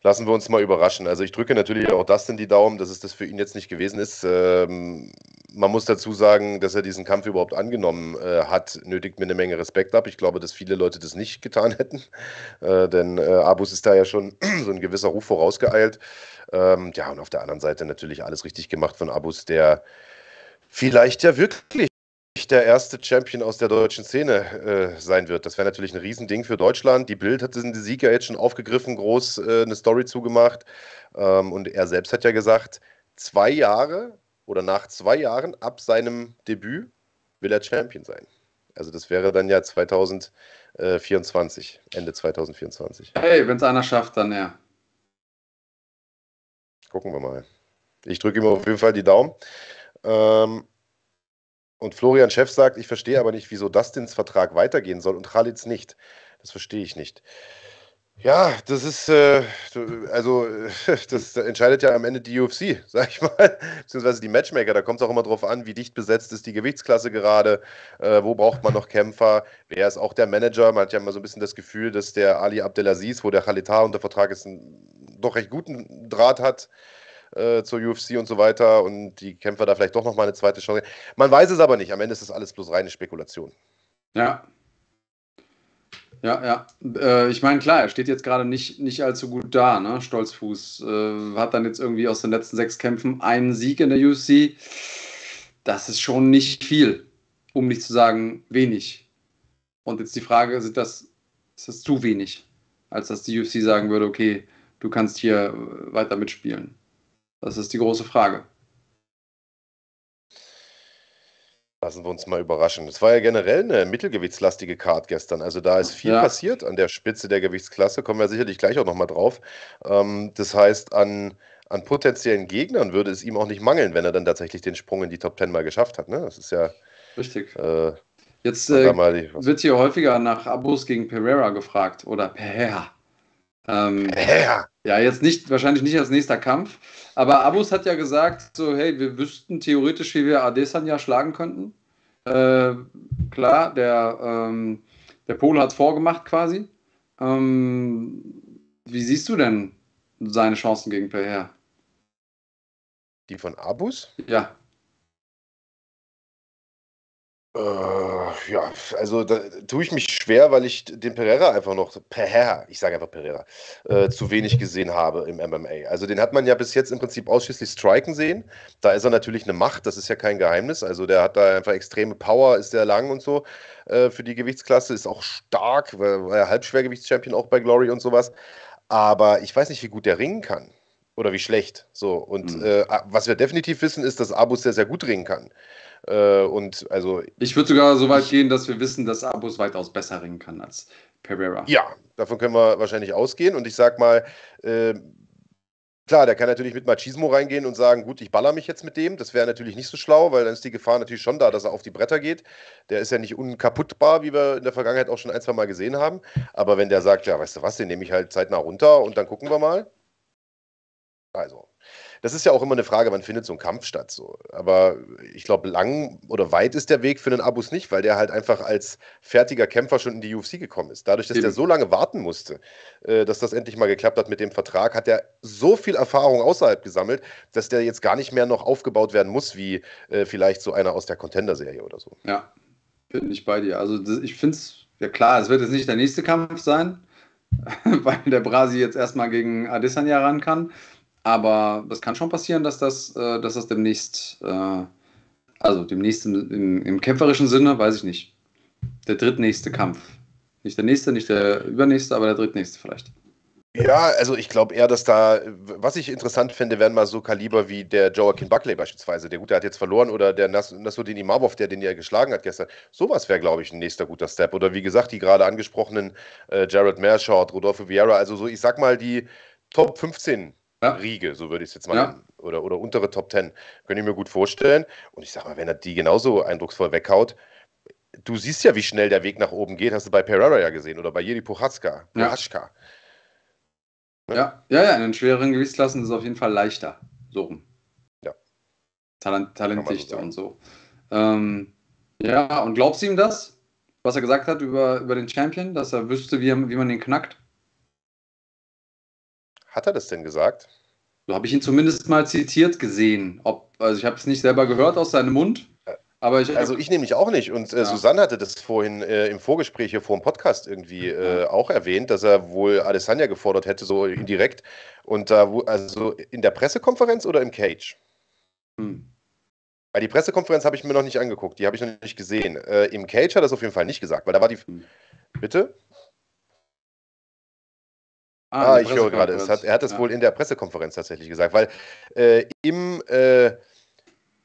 lassen wir uns mal überraschen. Also ich drücke natürlich auch das in die Daumen, dass es das für ihn jetzt nicht gewesen ist. Ähm, man muss dazu sagen, dass er diesen Kampf überhaupt angenommen äh, hat, nötigt mir eine Menge Respekt ab. Ich glaube, dass viele Leute das nicht getan hätten, äh, denn äh, Abus ist da ja schon so ein gewisser Ruf vorausgeeilt. Ähm, ja, und auf der anderen Seite natürlich alles richtig gemacht von Abus, der vielleicht ja wirklich der erste Champion aus der deutschen Szene äh, sein wird. Das wäre natürlich ein Riesending für Deutschland. Die Bild hat diesen Sieg ja jetzt schon aufgegriffen, groß äh, eine Story zugemacht. Ähm, und er selbst hat ja gesagt, zwei Jahre oder nach zwei Jahren ab seinem Debüt will er Champion sein. Also das wäre dann ja 2024, Ende 2024. Hey, wenn es einer schafft, dann er. Gucken wir mal. Ich drücke ihm auf jeden Fall die Daumen. Ähm, und Florian Chef sagt, ich verstehe aber nicht, wieso Dustins Vertrag weitergehen soll und Khalid's nicht. Das verstehe ich nicht. Ja, das ist, äh, also, das entscheidet ja am Ende die UFC, sag ich mal, beziehungsweise die Matchmaker. Da kommt es auch immer darauf an, wie dicht besetzt ist die Gewichtsklasse gerade, äh, wo braucht man noch Kämpfer, wer ist auch der Manager. Man hat ja immer so ein bisschen das Gefühl, dass der Ali Abdelaziz, wo der Khalitar unter Vertrag ist, einen doch recht guten Draht hat äh, zur UFC und so weiter und die Kämpfer da vielleicht doch nochmal eine zweite Chance. Man weiß es aber nicht. Am Ende ist das alles bloß reine Spekulation. Ja. Ja, ja. Äh, ich meine, klar, er steht jetzt gerade nicht, nicht allzu gut da, ne? Stolzfuß. Äh, hat dann jetzt irgendwie aus den letzten sechs Kämpfen einen Sieg in der UFC. Das ist schon nicht viel, um nicht zu sagen wenig. Und jetzt die Frage, ist das, ist das zu wenig, als dass die UFC sagen würde, okay, du kannst hier weiter mitspielen. Das ist die große Frage. Lassen wir uns mal überraschen. Es war ja generell eine mittelgewichtslastige Card gestern. Also da ist viel ja. passiert an der Spitze der Gewichtsklasse. Kommen wir sicherlich gleich auch nochmal drauf. Ähm, das heißt, an, an potenziellen Gegnern würde es ihm auch nicht mangeln, wenn er dann tatsächlich den Sprung in die Top Ten mal geschafft hat. Ne? Das ist ja. Richtig. Äh, Jetzt äh, wird hier häufiger nach Abus gegen Pereira gefragt oder Pereira. Ähm, ja. Ja, jetzt nicht, wahrscheinlich nicht als nächster Kampf. Aber Abus hat ja gesagt, so, hey, wir wüssten theoretisch, wie wir Adesanya schlagen könnten. Äh, klar, der, ähm, der Pole hat es vorgemacht quasi. Ähm, wie siehst du denn seine Chancen gegen Pereira? Die von Abus? Ja. Äh, ja, also da tue ich mich schwer, weil ich den Pereira einfach noch, Pereira, ich sage einfach Pereira, äh, zu wenig gesehen habe im MMA. Also den hat man ja bis jetzt im Prinzip ausschließlich striken sehen. Da ist er natürlich eine Macht, das ist ja kein Geheimnis. Also der hat da einfach extreme Power, ist sehr lang und so äh, für die Gewichtsklasse, ist auch stark, war ja Halbschwergewichtschampion auch bei Glory und sowas. Aber ich weiß nicht, wie gut der ringen kann. Oder wie schlecht. So. Und mhm. äh, was wir definitiv wissen, ist, dass Abus sehr, sehr gut ringen kann. Äh, und also. Ich würde sogar so weit ich, gehen, dass wir wissen, dass Abus weitaus besser ringen kann als Pereira. Ja, davon können wir wahrscheinlich ausgehen. Und ich sag mal, äh, Klar, der kann natürlich mit Machismo reingehen und sagen, gut, ich baller mich jetzt mit dem. Das wäre natürlich nicht so schlau, weil dann ist die Gefahr natürlich schon da, dass er auf die Bretter geht. Der ist ja nicht unkaputtbar, wie wir in der Vergangenheit auch schon ein, zwei Mal gesehen haben. Aber wenn der sagt, ja, weißt du was, den nehme ich halt zeitnah runter und dann gucken wir mal. Also, das ist ja auch immer eine Frage, wann findet so ein Kampf statt. So. Aber ich glaube, lang oder weit ist der Weg für den Abus nicht, weil der halt einfach als fertiger Kämpfer schon in die UFC gekommen ist. Dadurch, dass Eben. der so lange warten musste, äh, dass das endlich mal geklappt hat mit dem Vertrag, hat er so viel Erfahrung außerhalb gesammelt, dass der jetzt gar nicht mehr noch aufgebaut werden muss, wie äh, vielleicht so einer aus der Contender-Serie oder so. Ja, bin ich bei dir. Also ich finde es, ja klar, es wird jetzt nicht der nächste Kampf sein, weil der Brasi jetzt erstmal gegen Adesanya ran kann. Aber das kann schon passieren, dass das, äh, dass das demnächst, äh, also demnächst im, im, im, kämpferischen Sinne, weiß ich nicht, der drittnächste Kampf. Nicht der nächste, nicht der übernächste, aber der drittnächste vielleicht. Ja, also ich glaube eher, dass da, was ich interessant finde, wären mal so Kaliber wie der Joaquin Buckley beispielsweise. Der Gute hat jetzt verloren oder der Nas Nasruddin Imavov, der den ja geschlagen hat gestern. Sowas wäre, glaube ich, ein nächster guter Step. Oder wie gesagt, die gerade angesprochenen äh, Jared Mershaw, Rodolfo Vieira, also so, ich sag mal, die Top 15 ja. Riege, so würde ich es jetzt mal ja. nennen. Oder, oder untere Top 10. Könnte ich mir gut vorstellen. Und ich sag mal, wenn er die genauso eindrucksvoll weghaut, du siehst ja, wie schnell der Weg nach oben geht, hast du bei Pereira ja gesehen oder bei Jiri Puchatzka. Ja. ja. ja, ja, in den schwereren Gewichtsklassen ist es auf jeden Fall leichter. So rum. Ja. Talent, Talentdichte so und so. Ähm, ja, und glaubst du ihm das, was er gesagt hat über, über den Champion, dass er wüsste, wie, wie man den knackt? Hat er das denn gesagt? So habe ich ihn zumindest mal zitiert gesehen. Ob, also ich habe es nicht selber gehört aus seinem Mund. Aber ich, also ich nämlich auch nicht. Und äh, ja. Susanne hatte das vorhin äh, im Vorgespräch hier vor dem Podcast irgendwie äh, auch erwähnt, dass er wohl Alessandra gefordert hätte, so indirekt. Und da, also in der Pressekonferenz oder im Cage? Hm. Weil die Pressekonferenz habe ich mir noch nicht angeguckt, die habe ich noch nicht gesehen. Äh, Im Cage hat er es auf jeden Fall nicht gesagt, weil da war die. Hm. Bitte? Ah, ah ich höre gerade. Hat, er hat es ja. wohl in der Pressekonferenz tatsächlich gesagt, weil äh, im, äh,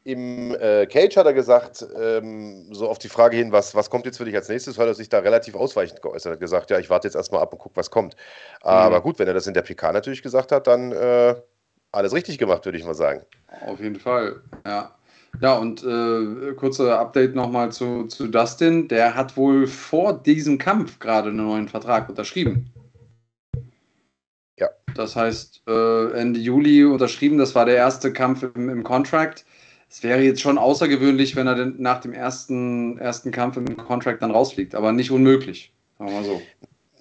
im äh, Cage hat er gesagt, ähm, so auf die Frage hin, was, was kommt jetzt für dich als nächstes, hat er sich da relativ ausweichend geäußert. Er hat gesagt, ja, ich warte jetzt erstmal ab und gucke, was kommt. Aber mhm. gut, wenn er das in der PK natürlich gesagt hat, dann äh, alles richtig gemacht, würde ich mal sagen. Auf jeden Fall, ja. Ja, und äh, kurzer Update nochmal zu, zu Dustin. Der hat wohl vor diesem Kampf gerade einen neuen Vertrag unterschrieben. Das heißt, äh, Ende Juli unterschrieben, das war der erste Kampf im, im Contract. Es wäre jetzt schon außergewöhnlich, wenn er denn nach dem ersten, ersten Kampf im Contract dann rausfliegt, aber nicht unmöglich, sagen wir mal so.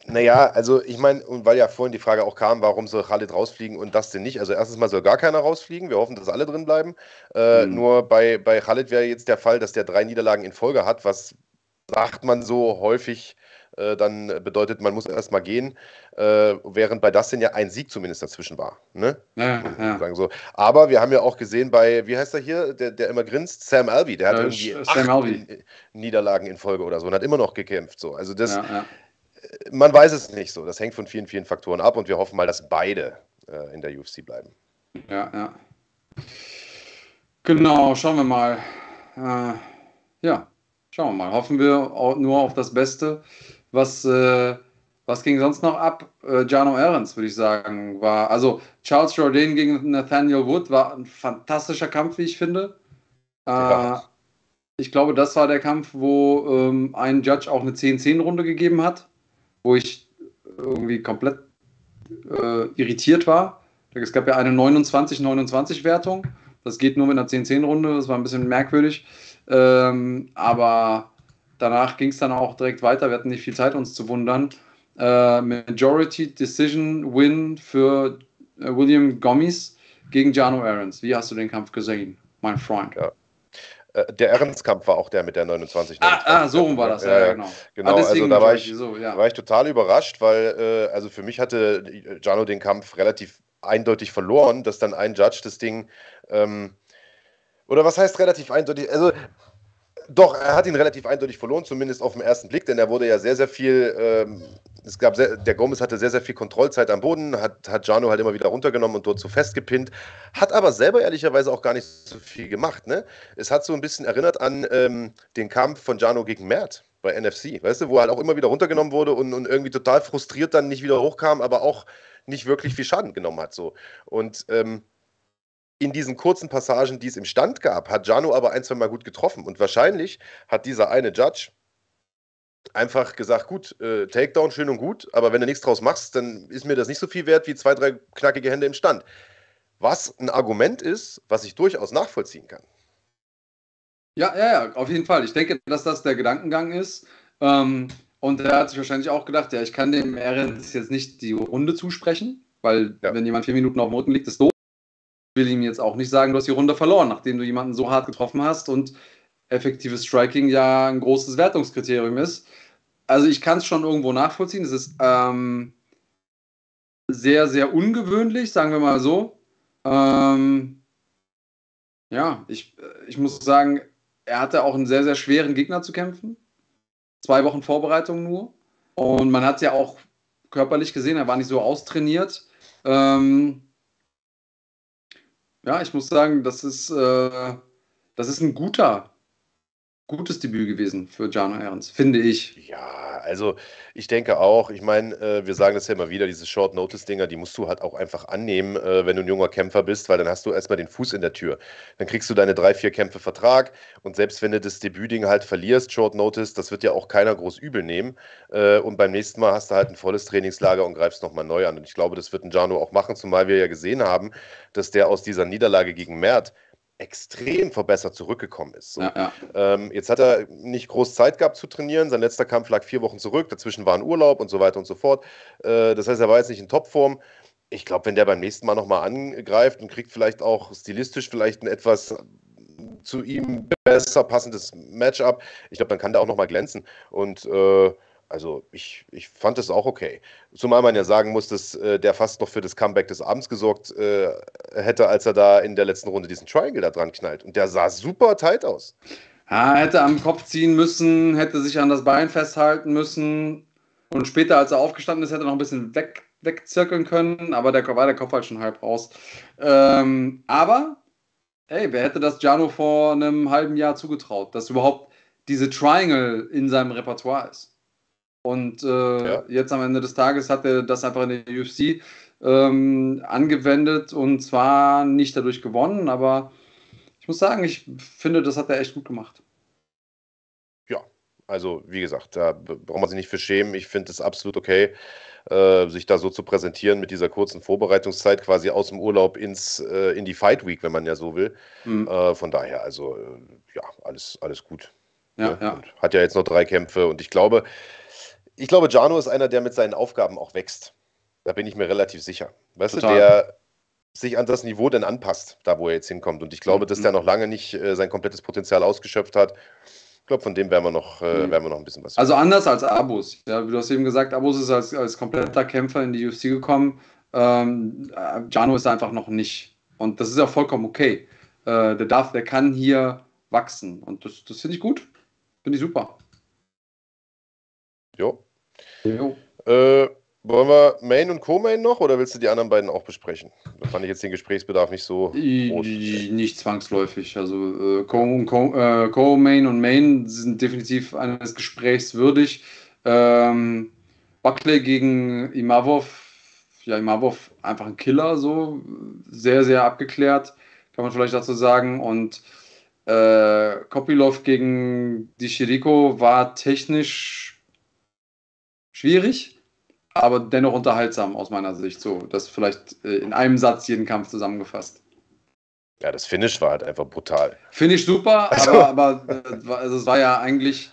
Naja, also ich meine, weil ja vorhin die Frage auch kam, warum soll Khalid rausfliegen und das denn nicht? Also erstens mal soll gar keiner rausfliegen. Wir hoffen, dass alle drin bleiben. Äh, mhm. Nur bei, bei Khalid wäre jetzt der Fall, dass der drei Niederlagen in Folge hat, was sagt man so häufig dann bedeutet, man muss erstmal gehen, äh, während bei Dustin ja ein Sieg zumindest dazwischen war. Ne? Ja, ja. Sagen so. Aber wir haben ja auch gesehen bei, wie heißt er hier, der, der immer grinst, Sam Alvey, der hat irgendwie Sam acht Niederlagen in Folge oder so und hat immer noch gekämpft. So. Also das, ja, man weiß es nicht so. Das hängt von vielen, vielen Faktoren ab und wir hoffen mal, dass beide äh, in der UFC bleiben. Ja, ja. Genau, schauen wir mal. Äh, ja, schauen wir mal. Hoffen wir nur auf das Beste. Was, äh, was ging sonst noch ab? Äh, Jano Ahrens, würde ich sagen, war. Also Charles Jourdain gegen Nathaniel Wood war ein fantastischer Kampf, wie ich finde. Äh, ich glaube, das war der Kampf, wo ähm, ein Judge auch eine 10-10-Runde gegeben hat, wo ich irgendwie komplett äh, irritiert war. Es gab ja eine 29-29-Wertung. Das geht nur mit einer 10-10-Runde. Das war ein bisschen merkwürdig. Ähm, aber Danach ging es dann auch direkt weiter. Wir hatten nicht viel Zeit, uns zu wundern. Äh, Majority Decision Win für äh, William Gommis gegen Jano Aarons. Wie hast du den Kampf gesehen, mein Freund? Ja. Äh, der Ehrenskampf war auch der mit der 29. Ah, ah so rum war das, ja, ja genau. Genau, ah, also da war ich, so, ja. war ich total überrascht, weil äh, also für mich hatte Jano den Kampf relativ eindeutig verloren, dass dann ein Judge das Ding ähm, oder was heißt relativ eindeutig? Also doch, er hat ihn relativ eindeutig verloren, zumindest auf den ersten Blick, denn er wurde ja sehr, sehr viel, ähm, es gab sehr, der Gomez hatte sehr, sehr viel Kontrollzeit am Boden, hat, hat Jano halt immer wieder runtergenommen und dort so festgepinnt, hat aber selber ehrlicherweise auch gar nicht so viel gemacht. Ne? Es hat so ein bisschen erinnert an ähm, den Kampf von Jano gegen Mert bei NFC, weißt du, wo er halt auch immer wieder runtergenommen wurde und, und irgendwie total frustriert dann nicht wieder hochkam, aber auch nicht wirklich viel Schaden genommen hat. So. Und ähm, in diesen kurzen Passagen, die es im Stand gab, hat Jano aber ein, zwei Mal gut getroffen. Und wahrscheinlich hat dieser eine Judge einfach gesagt, gut, äh, Takedown schön und gut, aber wenn du nichts draus machst, dann ist mir das nicht so viel wert wie zwei, drei knackige Hände im Stand. Was ein Argument ist, was ich durchaus nachvollziehen kann. Ja, ja, ja, auf jeden Fall. Ich denke, dass das der Gedankengang ist. Ähm, und er hat sich wahrscheinlich auch gedacht, ja, ich kann dem Ehrens jetzt nicht die Runde zusprechen, weil ja. wenn jemand vier Minuten auf dem Rücken liegt, ist doof will ihm jetzt auch nicht sagen, du hast die Runde verloren, nachdem du jemanden so hart getroffen hast und effektives Striking ja ein großes Wertungskriterium ist. Also ich kann es schon irgendwo nachvollziehen. Es ist ähm, sehr, sehr ungewöhnlich, sagen wir mal so. Ähm, ja, ich, ich muss sagen, er hatte auch einen sehr, sehr schweren Gegner zu kämpfen. Zwei Wochen Vorbereitung nur. Und man hat ja auch körperlich gesehen, er war nicht so austrainiert. Ähm, ja, ich muss sagen, das ist, äh, das ist ein guter, gutes Debüt gewesen für Jano Ehrens, finde ich. Ja, also ich denke auch, ich meine, äh, wir sagen das ja immer wieder, diese Short-Notice-Dinger, die musst du halt auch einfach annehmen, äh, wenn du ein junger Kämpfer bist, weil dann hast du erstmal den Fuß in der Tür. Dann kriegst du deine drei, vier Kämpfe Vertrag und selbst wenn du das Debütding halt verlierst, Short-Notice, das wird ja auch keiner groß übel nehmen. Äh, und beim nächsten Mal hast du halt ein volles Trainingslager und greifst nochmal neu an. Und ich glaube, das wird ein Jano auch machen, zumal wir ja gesehen haben, dass der aus dieser Niederlage gegen Mert extrem verbessert zurückgekommen ist. So. Ja, ja. Ähm, jetzt hat er nicht groß Zeit gehabt zu trainieren. Sein letzter Kampf lag vier Wochen zurück. Dazwischen war ein Urlaub und so weiter und so fort. Äh, das heißt, er war jetzt nicht in Topform. Ich glaube, wenn der beim nächsten Mal nochmal angreift und kriegt vielleicht auch stilistisch vielleicht ein etwas zu ihm besser passendes Matchup, ich glaube, dann kann der auch nochmal glänzen. Und äh, also ich, ich fand es auch okay. Zumal man ja sagen muss, dass äh, der fast noch für das Comeback des Abends gesorgt äh, hätte, als er da in der letzten Runde diesen Triangle da dran knallt. Und der sah super tight aus. Ja, hätte am Kopf ziehen müssen, hätte sich an das Bein festhalten müssen. Und später, als er aufgestanden ist, hätte er noch ein bisschen weg, wegzirkeln können. Aber der war der Kopf halt schon halb raus. Ähm, aber, ey, wer hätte das Jano vor einem halben Jahr zugetraut, dass überhaupt diese Triangle in seinem Repertoire ist? Und äh, ja. jetzt am Ende des Tages hat er das einfach in der UFC ähm, angewendet und zwar nicht dadurch gewonnen, aber ich muss sagen, ich finde, das hat er echt gut gemacht. Ja, also wie gesagt, da braucht man sich nicht für schämen. Ich finde es absolut okay, äh, sich da so zu präsentieren mit dieser kurzen Vorbereitungszeit quasi aus dem Urlaub ins, äh, in die Fight Week, wenn man ja so will. Mhm. Äh, von daher, also äh, ja, alles, alles gut. Ja, ja. ja. Hat ja jetzt noch drei Kämpfe und ich glaube, ich glaube, Jano ist einer, der mit seinen Aufgaben auch wächst. Da bin ich mir relativ sicher. Weißt Total. du, der sich an das Niveau dann anpasst, da wo er jetzt hinkommt. Und ich glaube, mhm. dass der noch lange nicht äh, sein komplettes Potenzial ausgeschöpft hat. Ich glaube, von dem werden wir noch, äh, mhm. werden wir noch ein bisschen was. Also anders als Abus. Ja, wie du hast eben gesagt, Abus ist als, als kompletter Kämpfer in die UFC gekommen. Ähm, Jano ist einfach noch nicht. Und das ist ja vollkommen okay. Äh, der darf, der kann hier wachsen. Und das, das finde ich gut. Finde ich super. Jo. Äh, wollen wir Main und Co-Main noch oder willst du die anderen beiden auch besprechen? Da fand ich jetzt den Gesprächsbedarf nicht so groß. Nicht zwangsläufig. Also äh, Co-Main Co äh, Co und Main sind definitiv eines Gesprächs würdig. Ähm, Buckley gegen Imavov. Ja, Imavov einfach ein Killer, so sehr, sehr abgeklärt, kann man vielleicht dazu sagen. Und äh, Kopilov gegen die Shiriko war technisch schwierig, aber dennoch unterhaltsam aus meiner Sicht. So, das vielleicht äh, in einem Satz jeden Kampf zusammengefasst. Ja, das Finish war halt einfach brutal. Finish super, also, aber, aber äh, also es war ja eigentlich.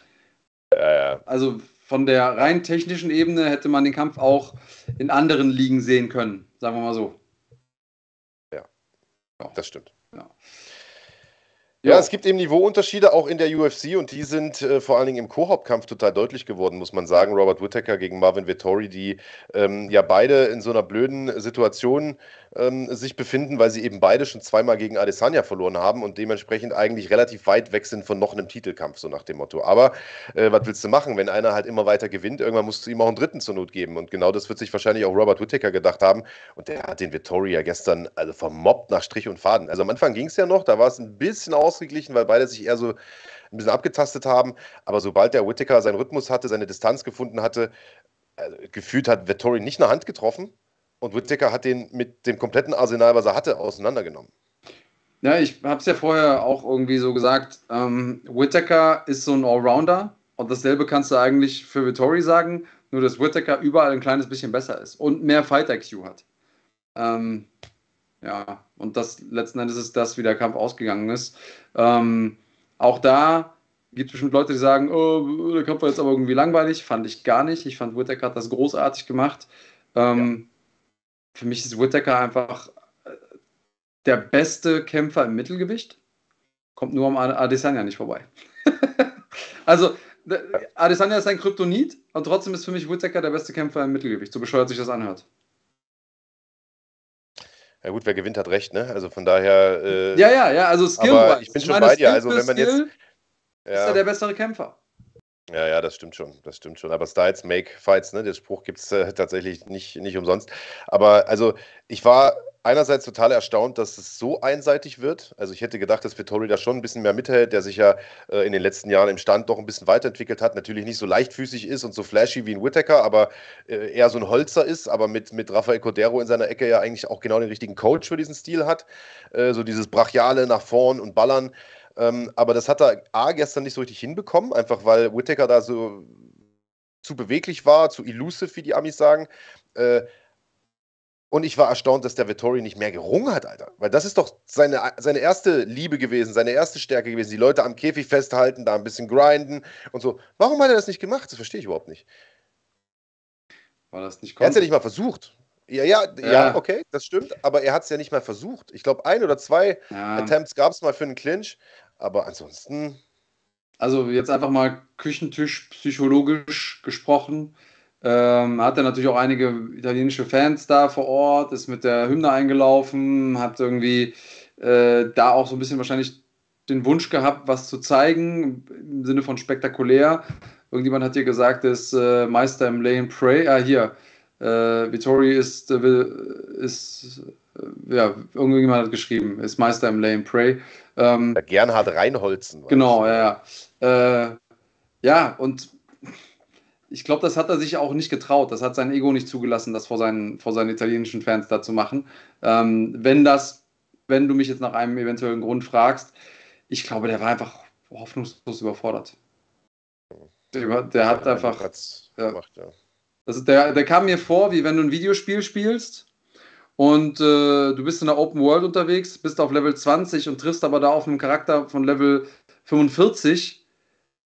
Ja, ja. Also von der rein technischen Ebene hätte man den Kampf auch in anderen Ligen sehen können, sagen wir mal so. Ja, ja. das stimmt. Ja. Ja, es gibt eben Niveauunterschiede auch in der UFC und die sind äh, vor allen Dingen im Koop-Kampf total deutlich geworden, muss man sagen. Robert Whittaker gegen Marvin Vittori, die ähm, ja beide in so einer blöden Situation ähm, sich befinden, weil sie eben beide schon zweimal gegen Adesanya verloren haben und dementsprechend eigentlich relativ weit weg sind von noch einem Titelkampf, so nach dem Motto. Aber äh, was willst du machen, wenn einer halt immer weiter gewinnt? Irgendwann musst du ihm auch einen dritten zur Not geben. Und genau das wird sich wahrscheinlich auch Robert Whittaker gedacht haben. Und der hat den Vittori ja gestern also vermobbt nach Strich und Faden. Also am Anfang ging es ja noch, da war es ein bisschen ausgeglichen, weil beide sich eher so ein bisschen abgetastet haben. Aber sobald der Whittaker seinen Rhythmus hatte, seine Distanz gefunden hatte, also gefühlt hat Vittori nicht eine Hand getroffen und Whittaker hat den mit dem kompletten Arsenal, was er hatte, auseinandergenommen. Ja, ich habe es ja vorher auch irgendwie so gesagt. Ähm, Whittaker ist so ein Allrounder und dasselbe kannst du eigentlich für Vittori sagen, nur dass Whittaker überall ein kleines bisschen besser ist und mehr Fight-IQ hat. Ähm, ja, und das letzten Endes ist das, wie der Kampf ausgegangen ist. Ähm, auch da gibt es bestimmt Leute, die sagen, oh, der Kampf war jetzt aber irgendwie langweilig. Fand ich gar nicht. Ich fand Whittaker hat das großartig gemacht. Ähm, ja für mich ist Whittaker einfach äh, der beste Kämpfer im Mittelgewicht. Kommt nur am Adesanya nicht vorbei. also, Adesanya ist ein Kryptonit und trotzdem ist für mich Whittaker der beste Kämpfer im Mittelgewicht, so bescheuert sich das anhört. Ja gut, wer gewinnt, hat recht, ne? Also von daher. Äh, ja, ja, ja, also Skill. Aber ich bin schon bei dir. Also wenn man jetzt. Ja. Ist er der bessere Kämpfer. Ja, ja, das stimmt schon. Das stimmt schon. Aber Styles make fights, ne? Der Spruch gibt es äh, tatsächlich nicht, nicht umsonst. Aber also, ich war einerseits total erstaunt, dass es so einseitig wird. Also, ich hätte gedacht, dass Vittori da schon ein bisschen mehr mithält, der sich ja äh, in den letzten Jahren im Stand doch ein bisschen weiterentwickelt hat. Natürlich nicht so leichtfüßig ist und so flashy wie ein Whittaker, aber äh, eher so ein Holzer ist, aber mit, mit Rafael Cordero in seiner Ecke ja eigentlich auch genau den richtigen Coach für diesen Stil hat. Äh, so dieses Brachiale nach vorn und Ballern. Ähm, aber das hat er A gestern nicht so richtig hinbekommen, einfach weil Whittaker da so zu beweglich war, zu elusive, wie die Amis sagen. Äh, und ich war erstaunt, dass der Vittori nicht mehr gerungen hat, Alter. Weil das ist doch seine, seine erste Liebe gewesen, seine erste Stärke gewesen. Die Leute am Käfig festhalten, da ein bisschen grinden und so. Warum hat er das nicht gemacht? Das verstehe ich überhaupt nicht. War das nicht Er hat es ja nicht mal versucht. Ja, ja, ja, ja, okay, das stimmt. Aber er hat es ja nicht mal versucht. Ich glaube, ein oder zwei ja. Attempts gab es mal für einen Clinch. Aber ansonsten. Also jetzt einfach mal Küchentisch psychologisch gesprochen. Ähm, hat er natürlich auch einige italienische Fans da vor Ort, ist mit der Hymne eingelaufen, hat irgendwie äh, da auch so ein bisschen wahrscheinlich den Wunsch gehabt, was zu zeigen, im Sinne von spektakulär. Irgendjemand hat hier gesagt, ist äh, Meister im Lay and Pray. Ah, hier. Äh, Vittori ist, äh, ist äh, ja, irgendjemand hat geschrieben, ist Meister im Lay and Pray. Ähm, Gernhard Reinholzen. Genau, ja. Ja, äh, ja und ich glaube, das hat er sich auch nicht getraut. Das hat sein Ego nicht zugelassen, das vor seinen, vor seinen italienischen Fans da zu machen. Ähm, wenn das, wenn du mich jetzt nach einem eventuellen Grund fragst, ich glaube, der war einfach hoffnungslos überfordert. Der, der hat einfach. Ja, gemacht, ja. Das der, der kam mir vor, wie wenn du ein Videospiel spielst und äh, du bist in der Open World unterwegs, bist auf Level 20 und triffst aber da auf einen Charakter von Level 45.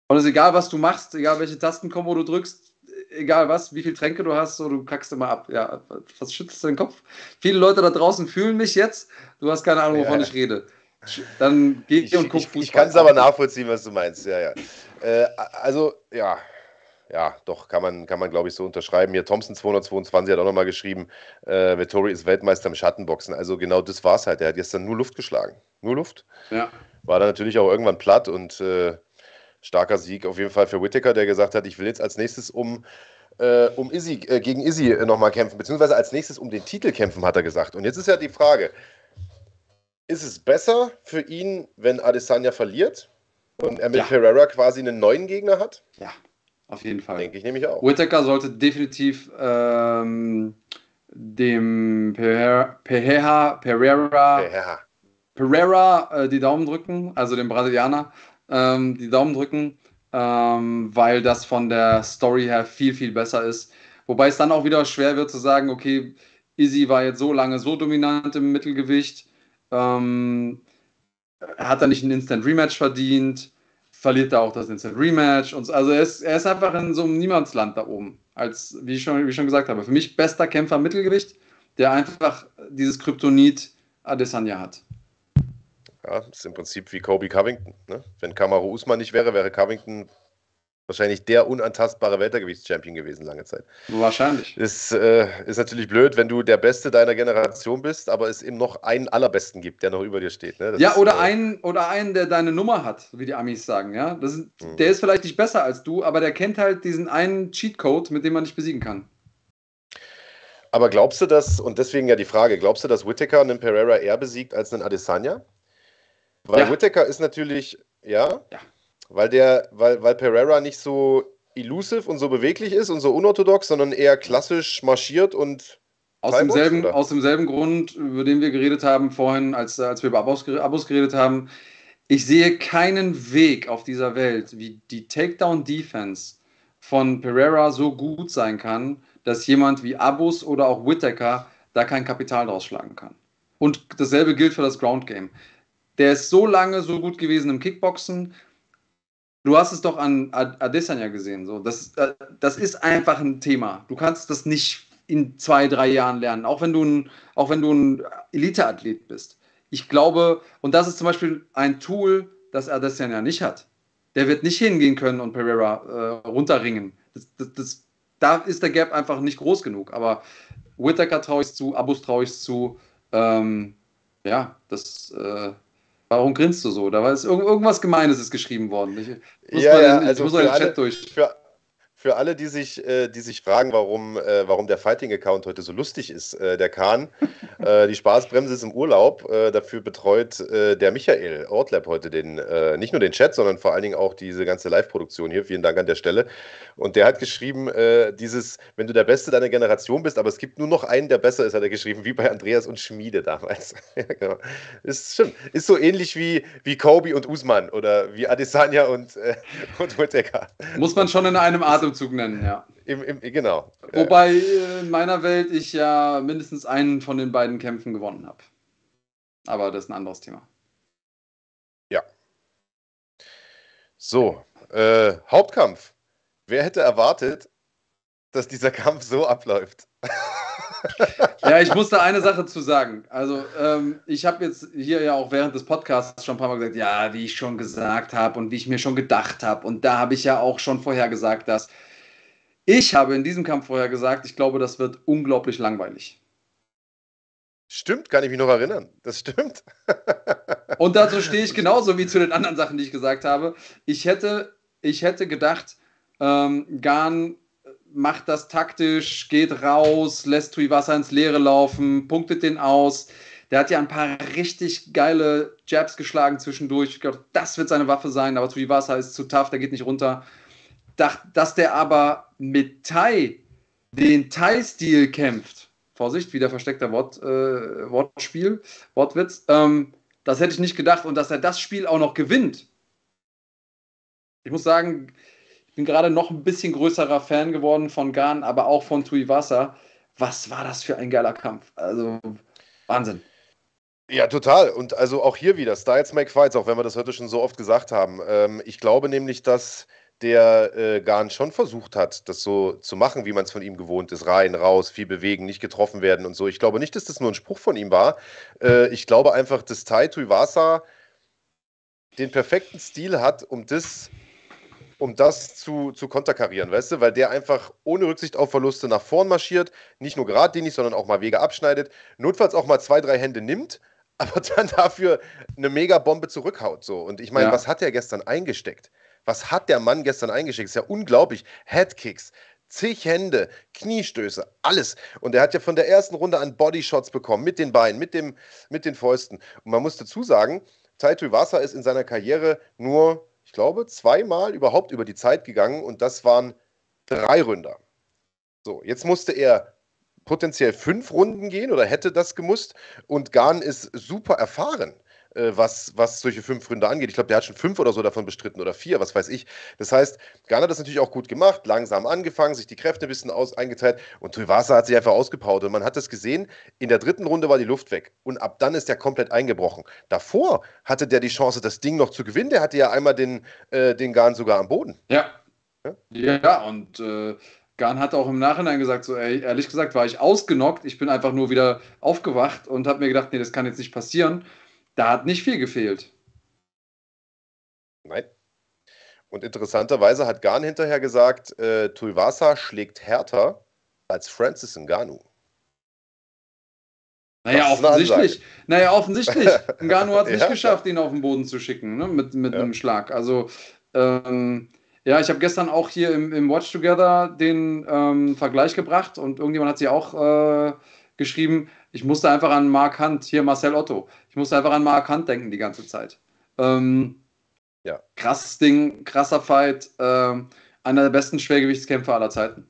Und es ist egal, was du machst, egal welche Tastenkombo du drückst, egal was, wie viel Tränke du hast, so, du kackst immer ab. Ja, was schützt deinen Kopf? Viele Leute da draußen fühlen mich jetzt. Du hast keine Ahnung, wovon ja. ich rede. Dann geh ich, und guck ich, Fußball. Ich kann es aber nachvollziehen, was du meinst. Ja, ja. Äh, also, ja, ja, doch, kann man, kann man glaube ich, so unterschreiben. Hier Thompson 222 hat auch nochmal geschrieben, äh, Vettori ist Weltmeister im Schattenboxen. Also genau das war es halt. Er hat gestern nur Luft geschlagen. Nur Luft. Ja. War dann natürlich auch irgendwann platt und äh, starker Sieg auf jeden Fall für Whittaker, der gesagt hat, ich will jetzt als nächstes um, äh, um Izzy, äh, gegen Izzy äh, nochmal kämpfen, beziehungsweise als nächstes um den Titel kämpfen, hat er gesagt. Und jetzt ist ja die Frage, ist es besser für ihn, wenn Adesanya verliert und er mit ja. Ferreira quasi einen neuen Gegner hat? Ja. Auf jeden Fall. Denke ich nämlich auch. Whittaker sollte definitiv ähm, dem Pereira, Pereira, Pereira, Pereira äh, die Daumen drücken, also dem Brasilianer ähm, die Daumen drücken, ähm, weil das von der Story her viel, viel besser ist. Wobei es dann auch wieder schwer wird zu sagen, okay, Izzy war jetzt so lange so dominant im Mittelgewicht, ähm, hat er nicht ein Instant Rematch verdient? Verliert er auch das Instant Rematch. Und, also er ist, er ist einfach in so einem Niemandsland da oben. Als, wie ich, schon, wie ich schon gesagt habe, für mich bester Kämpfer Mittelgewicht, der einfach dieses Kryptonit Adesanya hat. Ja, ist im Prinzip wie Kobe Covington. Ne? Wenn Kamaru Usman nicht wäre, wäre Covington wahrscheinlich der unantastbare Weltergewichtschampion gewesen lange Zeit. Wahrscheinlich. Ist, äh, ist natürlich blöd, wenn du der Beste deiner Generation bist, aber es eben noch einen allerbesten gibt, der noch über dir steht. Ne? ja, ist, oder, äh, einen, oder einen, der deine Nummer hat, wie die Amis sagen. Ja? Das ist, mhm. Der ist vielleicht nicht besser als du, aber der kennt halt diesen einen Cheatcode, mit dem man dich besiegen kann. Aber glaubst du, dass, und deswegen ja die Frage, glaubst du, dass Whittaker einen Pereira eher besiegt als einen Adesanya? Weil ja. Whittaker ist natürlich, ja, ja, weil der, weil, weil Pereira nicht so elusive und so beweglich ist und so unorthodox, sondern eher klassisch marschiert und aus demselben, aus demselben Grund, über den wir geredet haben vorhin, als, als wir über Abos, Abos geredet haben. Ich sehe keinen Weg auf dieser Welt, wie die Takedown-Defense von Pereira so gut sein kann, dass jemand wie Abus oder auch Whittaker da kein Kapital draus schlagen kann. Und dasselbe gilt für das Ground Game. Der ist so lange so gut gewesen im Kickboxen. Du hast es doch an Adesanya gesehen. So. Das, äh, das ist einfach ein Thema. Du kannst das nicht in zwei, drei Jahren lernen, auch wenn du ein, auch wenn ein Elite-Athlet bist. Ich glaube, und das ist zum Beispiel ein Tool, das Adesanya nicht hat. Der wird nicht hingehen können und Pereira äh, runterringen. Das, das, das, da ist der Gap einfach nicht groß genug. Aber Whittaker traue ich zu, Abus traue ich zu. Ähm, ja, das, äh, Warum grinst du so? Da war irgendwas Gemeines ist geschrieben worden. Ich muss ja, mal, ja, also muss mal den Chat alle, durch. Für, für alle, die sich, äh, die sich fragen, warum, äh, warum der Fighting-Account heute so lustig ist, äh, der Kahn, äh, die Spaßbremse ist im Urlaub. Äh, dafür betreut äh, der Michael Ortlab heute den, nicht nur den Chat, sondern vor allen Dingen auch diese ganze Live-Produktion hier. Vielen Dank an der Stelle. Und der hat geschrieben, dieses, wenn du der Beste deiner Generation bist, aber es gibt nur noch einen, der besser ist, hat er geschrieben, wie bei Andreas und Schmiede damals. ja, genau. Ist stimmt. Ist so ähnlich wie, wie Kobe und Usman oder wie Adesanya und, und Whittaker. Muss man schon in einem Atem Atemzug nennen, ja. Im, im, genau. Wobei äh, in meiner Welt ich ja mindestens einen von den beiden Kämpfen gewonnen habe. Aber das ist ein anderes Thema. Ja. So, äh, Hauptkampf. Wer hätte erwartet, dass dieser Kampf so abläuft? ja, ich muss da eine Sache zu sagen. Also, ähm, ich habe jetzt hier ja auch während des Podcasts schon ein paar Mal gesagt, ja, wie ich schon gesagt habe und wie ich mir schon gedacht habe. Und da habe ich ja auch schon vorher gesagt, dass ich habe in diesem Kampf vorher gesagt, ich glaube, das wird unglaublich langweilig. Stimmt, kann ich mich noch erinnern. Das stimmt. Und dazu stehe ich genauso wie zu den anderen Sachen, die ich gesagt habe. Ich hätte, ich hätte gedacht, ähm, Garn macht das taktisch, geht raus, lässt Tuivasa ins Leere laufen, punktet den aus. Der hat ja ein paar richtig geile Jabs geschlagen zwischendurch. Ich glaube, das wird seine Waffe sein, aber Tuivasa ist zu tough, der geht nicht runter dass der aber mit Thai den Thai-Stil kämpft. Vorsicht, wieder versteckter Wort, äh, Wortspiel, Wortwitz. Ähm, das hätte ich nicht gedacht. Und dass er das Spiel auch noch gewinnt. Ich muss sagen, bin gerade noch ein bisschen größerer Fan geworden von Gan, aber auch von Tuivasa. Was war das für ein geiler Kampf? Also, Wahnsinn. Ja, total. Und also auch hier wieder, Styles make fights, auch wenn wir das heute schon so oft gesagt haben. Ähm, ich glaube nämlich, dass der äh, Garn schon versucht hat, das so zu machen, wie man es von ihm gewohnt ist. Rein, raus, viel bewegen, nicht getroffen werden und so. Ich glaube nicht, dass das nur ein Spruch von ihm war. Äh, ich glaube einfach, dass Tai Tuivasa den perfekten Stil hat, um das, um das zu, zu konterkarieren, weißt du? Weil der einfach ohne Rücksicht auf Verluste nach vorn marschiert, nicht nur geradlinig, sondern auch mal Wege abschneidet, notfalls auch mal zwei, drei Hände nimmt, aber dann dafür eine Megabombe zurückhaut. So. Und ich meine, ja. was hat er gestern eingesteckt? Was hat der Mann gestern eingeschickt? Ist ja unglaublich. Headkicks, zig Hände, Kniestöße, alles. Und er hat ja von der ersten Runde an Bodyshots bekommen, mit den Beinen, mit, dem, mit den Fäusten. Und man muss dazu sagen, Taito Iwasa ist in seiner Karriere nur, glaube, zweimal überhaupt über die Zeit gegangen und das waren drei Ründer. So, jetzt musste er potenziell fünf Runden gehen oder hätte das gemusst und Garn ist super erfahren. Äh, was, was solche fünf Runde angeht. Ich glaube, der hat schon fünf oder so davon bestritten oder vier, was weiß ich. Das heißt, Garner hat das natürlich auch gut gemacht, langsam angefangen, sich die Kräfte ein bisschen aus, eingeteilt und Tuivasa hat sich einfach ausgepowert und man hat das gesehen, in der dritten Runde war die Luft weg und ab dann ist der komplett eingebrochen. Davor hatte der die Chance, das Ding noch zu gewinnen, der hatte ja einmal den, äh, den Garn sogar am Boden. Ja. Ja, ja und äh, Garn hat auch im Nachhinein gesagt, so ey, ehrlich gesagt war ich ausgenockt, ich bin einfach nur wieder aufgewacht und habe mir gedacht, nee, das kann jetzt nicht passieren. Da hat nicht viel gefehlt. Nein. Und interessanterweise hat Garn hinterher gesagt, äh, Tuivasa schlägt härter als Francis Ngannou. Naja, offensichtlich. Naja, offensichtlich. Ngannou hat es ja. nicht geschafft, ihn auf den Boden zu schicken, ne? mit, mit ja. einem Schlag. Also, ähm, ja, ich habe gestern auch hier im, im Watch Together den ähm, Vergleich gebracht und irgendjemand hat sie auch äh, geschrieben, ich musste einfach an Mark Hunt, hier Marcel Otto, ich musste einfach an Mark Hunt denken die ganze Zeit. Ähm, ja. Krasses Ding, krasser Fight, äh, einer der besten Schwergewichtskämpfer aller Zeiten.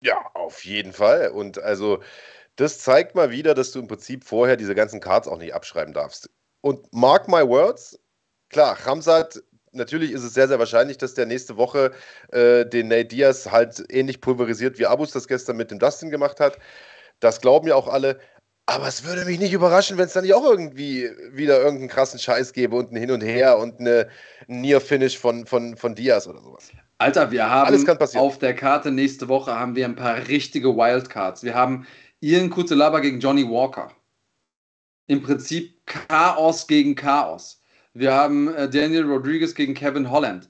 Ja, auf jeden Fall. Und also, das zeigt mal wieder, dass du im Prinzip vorher diese ganzen Cards auch nicht abschreiben darfst. Und mark my words, klar, Ramsat natürlich ist es sehr, sehr wahrscheinlich, dass der nächste Woche äh, den Nate Diaz halt ähnlich pulverisiert, wie Abus das gestern mit dem Dustin gemacht hat. Das glauben ja auch alle. Aber es würde mich nicht überraschen, wenn es dann nicht auch irgendwie wieder irgendeinen krassen Scheiß gäbe und ein Hin und Her und eine Near-Finish von, von, von Diaz oder sowas. Alter, wir haben auf der Karte nächste Woche haben wir ein paar richtige Wildcards. Wir haben Ian Kutelaba gegen Johnny Walker. Im Prinzip Chaos gegen Chaos. Wir haben äh, Daniel Rodriguez gegen Kevin Holland.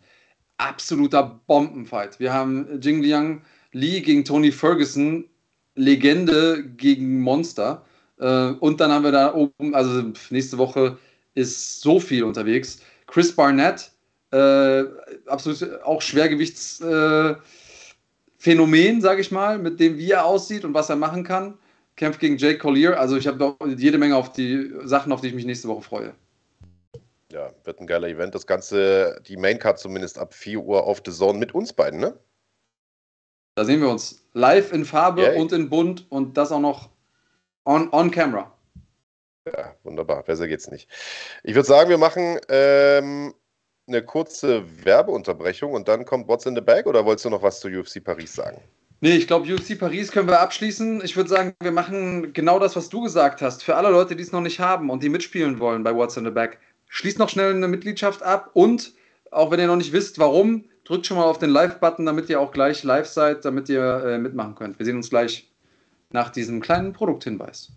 Absoluter Bombenfight. Wir haben Jing Liang Lee gegen Tony Ferguson. Legende gegen Monster. Äh, und dann haben wir da oben, also nächste Woche ist so viel unterwegs. Chris Barnett, äh, absolut auch Schwergewichtsphänomen, äh, sage ich mal, mit dem, wie er aussieht und was er machen kann. Kämpft gegen Jake Collier. Also ich habe jede Menge auf die Sachen, auf die ich mich nächste Woche freue. Ja, wird ein geiler Event. Das Ganze, die Maincard zumindest ab 4 Uhr auf The Zone mit uns beiden, ne? Da sehen wir uns live in Farbe Yay. und in Bunt und das auch noch on, on camera. Ja, wunderbar. Besser geht's nicht. Ich würde sagen, wir machen ähm, eine kurze Werbeunterbrechung und dann kommt What's in the Bag oder wolltest du noch was zu UFC Paris sagen? Nee, ich glaube, UFC Paris können wir abschließen. Ich würde sagen, wir machen genau das, was du gesagt hast. Für alle Leute, die es noch nicht haben und die mitspielen wollen bei What's in the Bag, schließt noch schnell eine Mitgliedschaft ab und auch wenn ihr noch nicht wisst, warum, drückt schon mal auf den Live-Button, damit ihr auch gleich live seid, damit ihr äh, mitmachen könnt. Wir sehen uns gleich nach diesem kleinen Produkthinweis.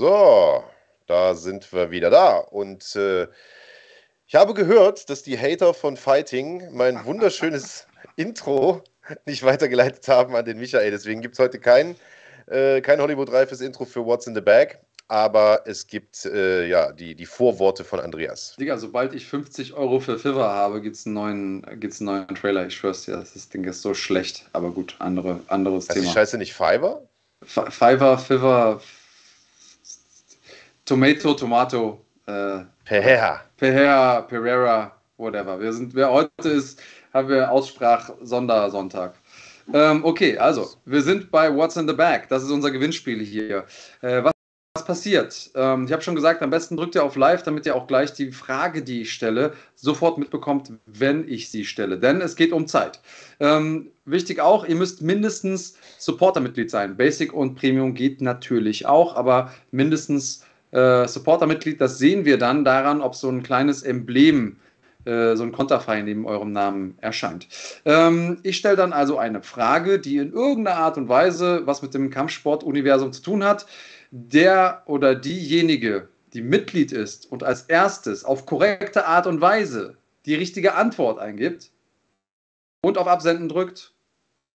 So, da sind wir wieder da. Und äh, ich habe gehört, dass die Hater von Fighting mein wunderschönes Intro nicht weitergeleitet haben an den Michael. Deswegen gibt es heute kein, äh, kein Hollywood-reifes Intro für What's in the Bag. Aber es gibt äh, ja die, die Vorworte von Andreas. Digga, sobald ich 50 Euro für Fiverr habe, gibt es einen, neuen, gibt's einen neuen Trailer. Ich schwör's dir, das Ding ist so schlecht. Aber gut, andere, anderes heißt Thema. die Scheiße nicht Fiverr? Fiverr, Fiverr, Tomato, Tomato. Äh, Pereira. Pereira, Pereira, whatever. Wir sind, wer heute ist, haben wir Aussprach-Sondersonntag. Ähm, okay, also, wir sind bei What's in the Bag. Das ist unser Gewinnspiel hier. Äh, was, was, passiert? Ähm, ich habe schon gesagt, am besten drückt ihr auf Live, damit ihr auch gleich die Frage, die ich stelle, sofort mitbekommt, wenn ich sie stelle. Denn es geht um Zeit. Ähm, wichtig auch, ihr müsst mindestens Supporter-Mitglied sein. Basic und Premium geht natürlich auch, aber mindestens äh, Supporter-Mitglied. Das sehen wir dann daran, ob so ein kleines Emblem äh, so ein Konterfei neben eurem Namen erscheint. Ähm, ich stelle dann also eine Frage, die in irgendeiner Art und Weise was mit dem Kampfsport-Universum zu tun hat. Der oder diejenige, die Mitglied ist und als erstes auf korrekte Art und Weise die richtige Antwort eingibt und auf Absenden drückt,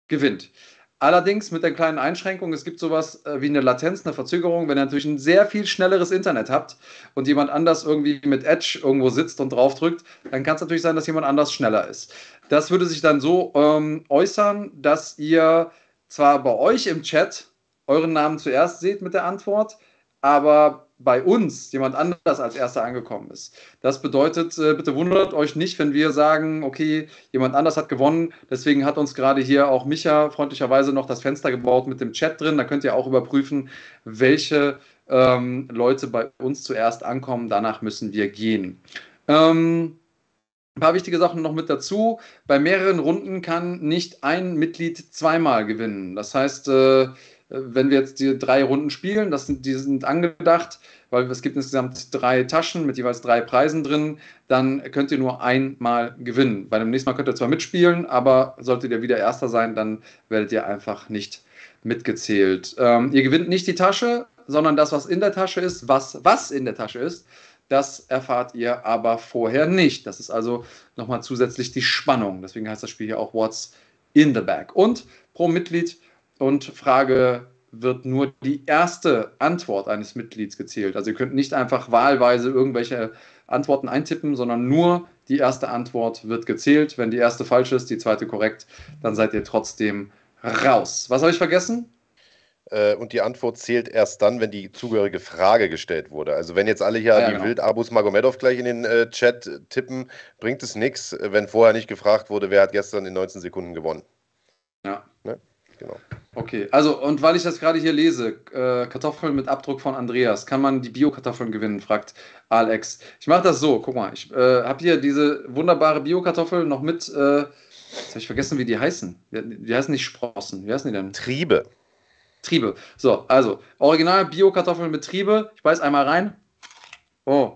gewinnt. Allerdings mit der kleinen Einschränkung, es gibt sowas äh, wie eine Latenz, eine Verzögerung. Wenn ihr natürlich ein sehr viel schnelleres Internet habt und jemand anders irgendwie mit Edge irgendwo sitzt und draufdrückt, dann kann es natürlich sein, dass jemand anders schneller ist. Das würde sich dann so ähm, äußern, dass ihr zwar bei euch im Chat euren Namen zuerst seht mit der Antwort, aber bei uns jemand anders als erster angekommen ist. Das bedeutet, äh, bitte wundert euch nicht, wenn wir sagen, okay, jemand anders hat gewonnen. Deswegen hat uns gerade hier auch Micha freundlicherweise noch das Fenster gebaut mit dem Chat drin. Da könnt ihr auch überprüfen, welche ähm, Leute bei uns zuerst ankommen. Danach müssen wir gehen. Ähm, ein paar wichtige Sachen noch mit dazu. Bei mehreren Runden kann nicht ein Mitglied zweimal gewinnen. Das heißt, äh, wenn wir jetzt die drei Runden spielen, das sind, die sind angedacht, weil es gibt insgesamt drei Taschen mit jeweils drei Preisen drin, dann könnt ihr nur einmal gewinnen. Bei dem nächsten Mal könnt ihr zwar mitspielen, aber solltet ihr wieder Erster sein, dann werdet ihr einfach nicht mitgezählt. Ähm, ihr gewinnt nicht die Tasche, sondern das, was in der Tasche ist, was, was in der Tasche ist, das erfahrt ihr aber vorher nicht. Das ist also nochmal zusätzlich die Spannung. Deswegen heißt das Spiel hier auch What's in the Bag. Und pro Mitglied und Frage wird nur die erste Antwort eines Mitglieds gezählt. Also ihr könnt nicht einfach wahlweise irgendwelche Antworten eintippen, sondern nur die erste Antwort wird gezählt. Wenn die erste falsch ist, die zweite korrekt, dann seid ihr trotzdem raus. Was habe ich vergessen? Äh, und die Antwort zählt erst dann, wenn die zugehörige Frage gestellt wurde. Also wenn jetzt alle hier ja, wie genau. wild Abus Magomedov gleich in den äh, Chat tippen, bringt es nichts, wenn vorher nicht gefragt wurde, wer hat gestern in 19 Sekunden gewonnen. Ja. Ne? Genau. Okay, also und weil ich das gerade hier lese, äh, Kartoffeln mit Abdruck von Andreas, kann man die Bio-Kartoffeln gewinnen, fragt Alex. Ich mache das so, guck mal, ich äh, habe hier diese wunderbare Bio-Kartoffel noch mit, äh, jetzt habe ich vergessen, wie die heißen. Die, die, heißen nicht Sprossen, wie heißen die denn? Triebe. Triebe. So, also, original Bio-Kartoffeln mit Triebe. Ich beiß einmal rein. Oh.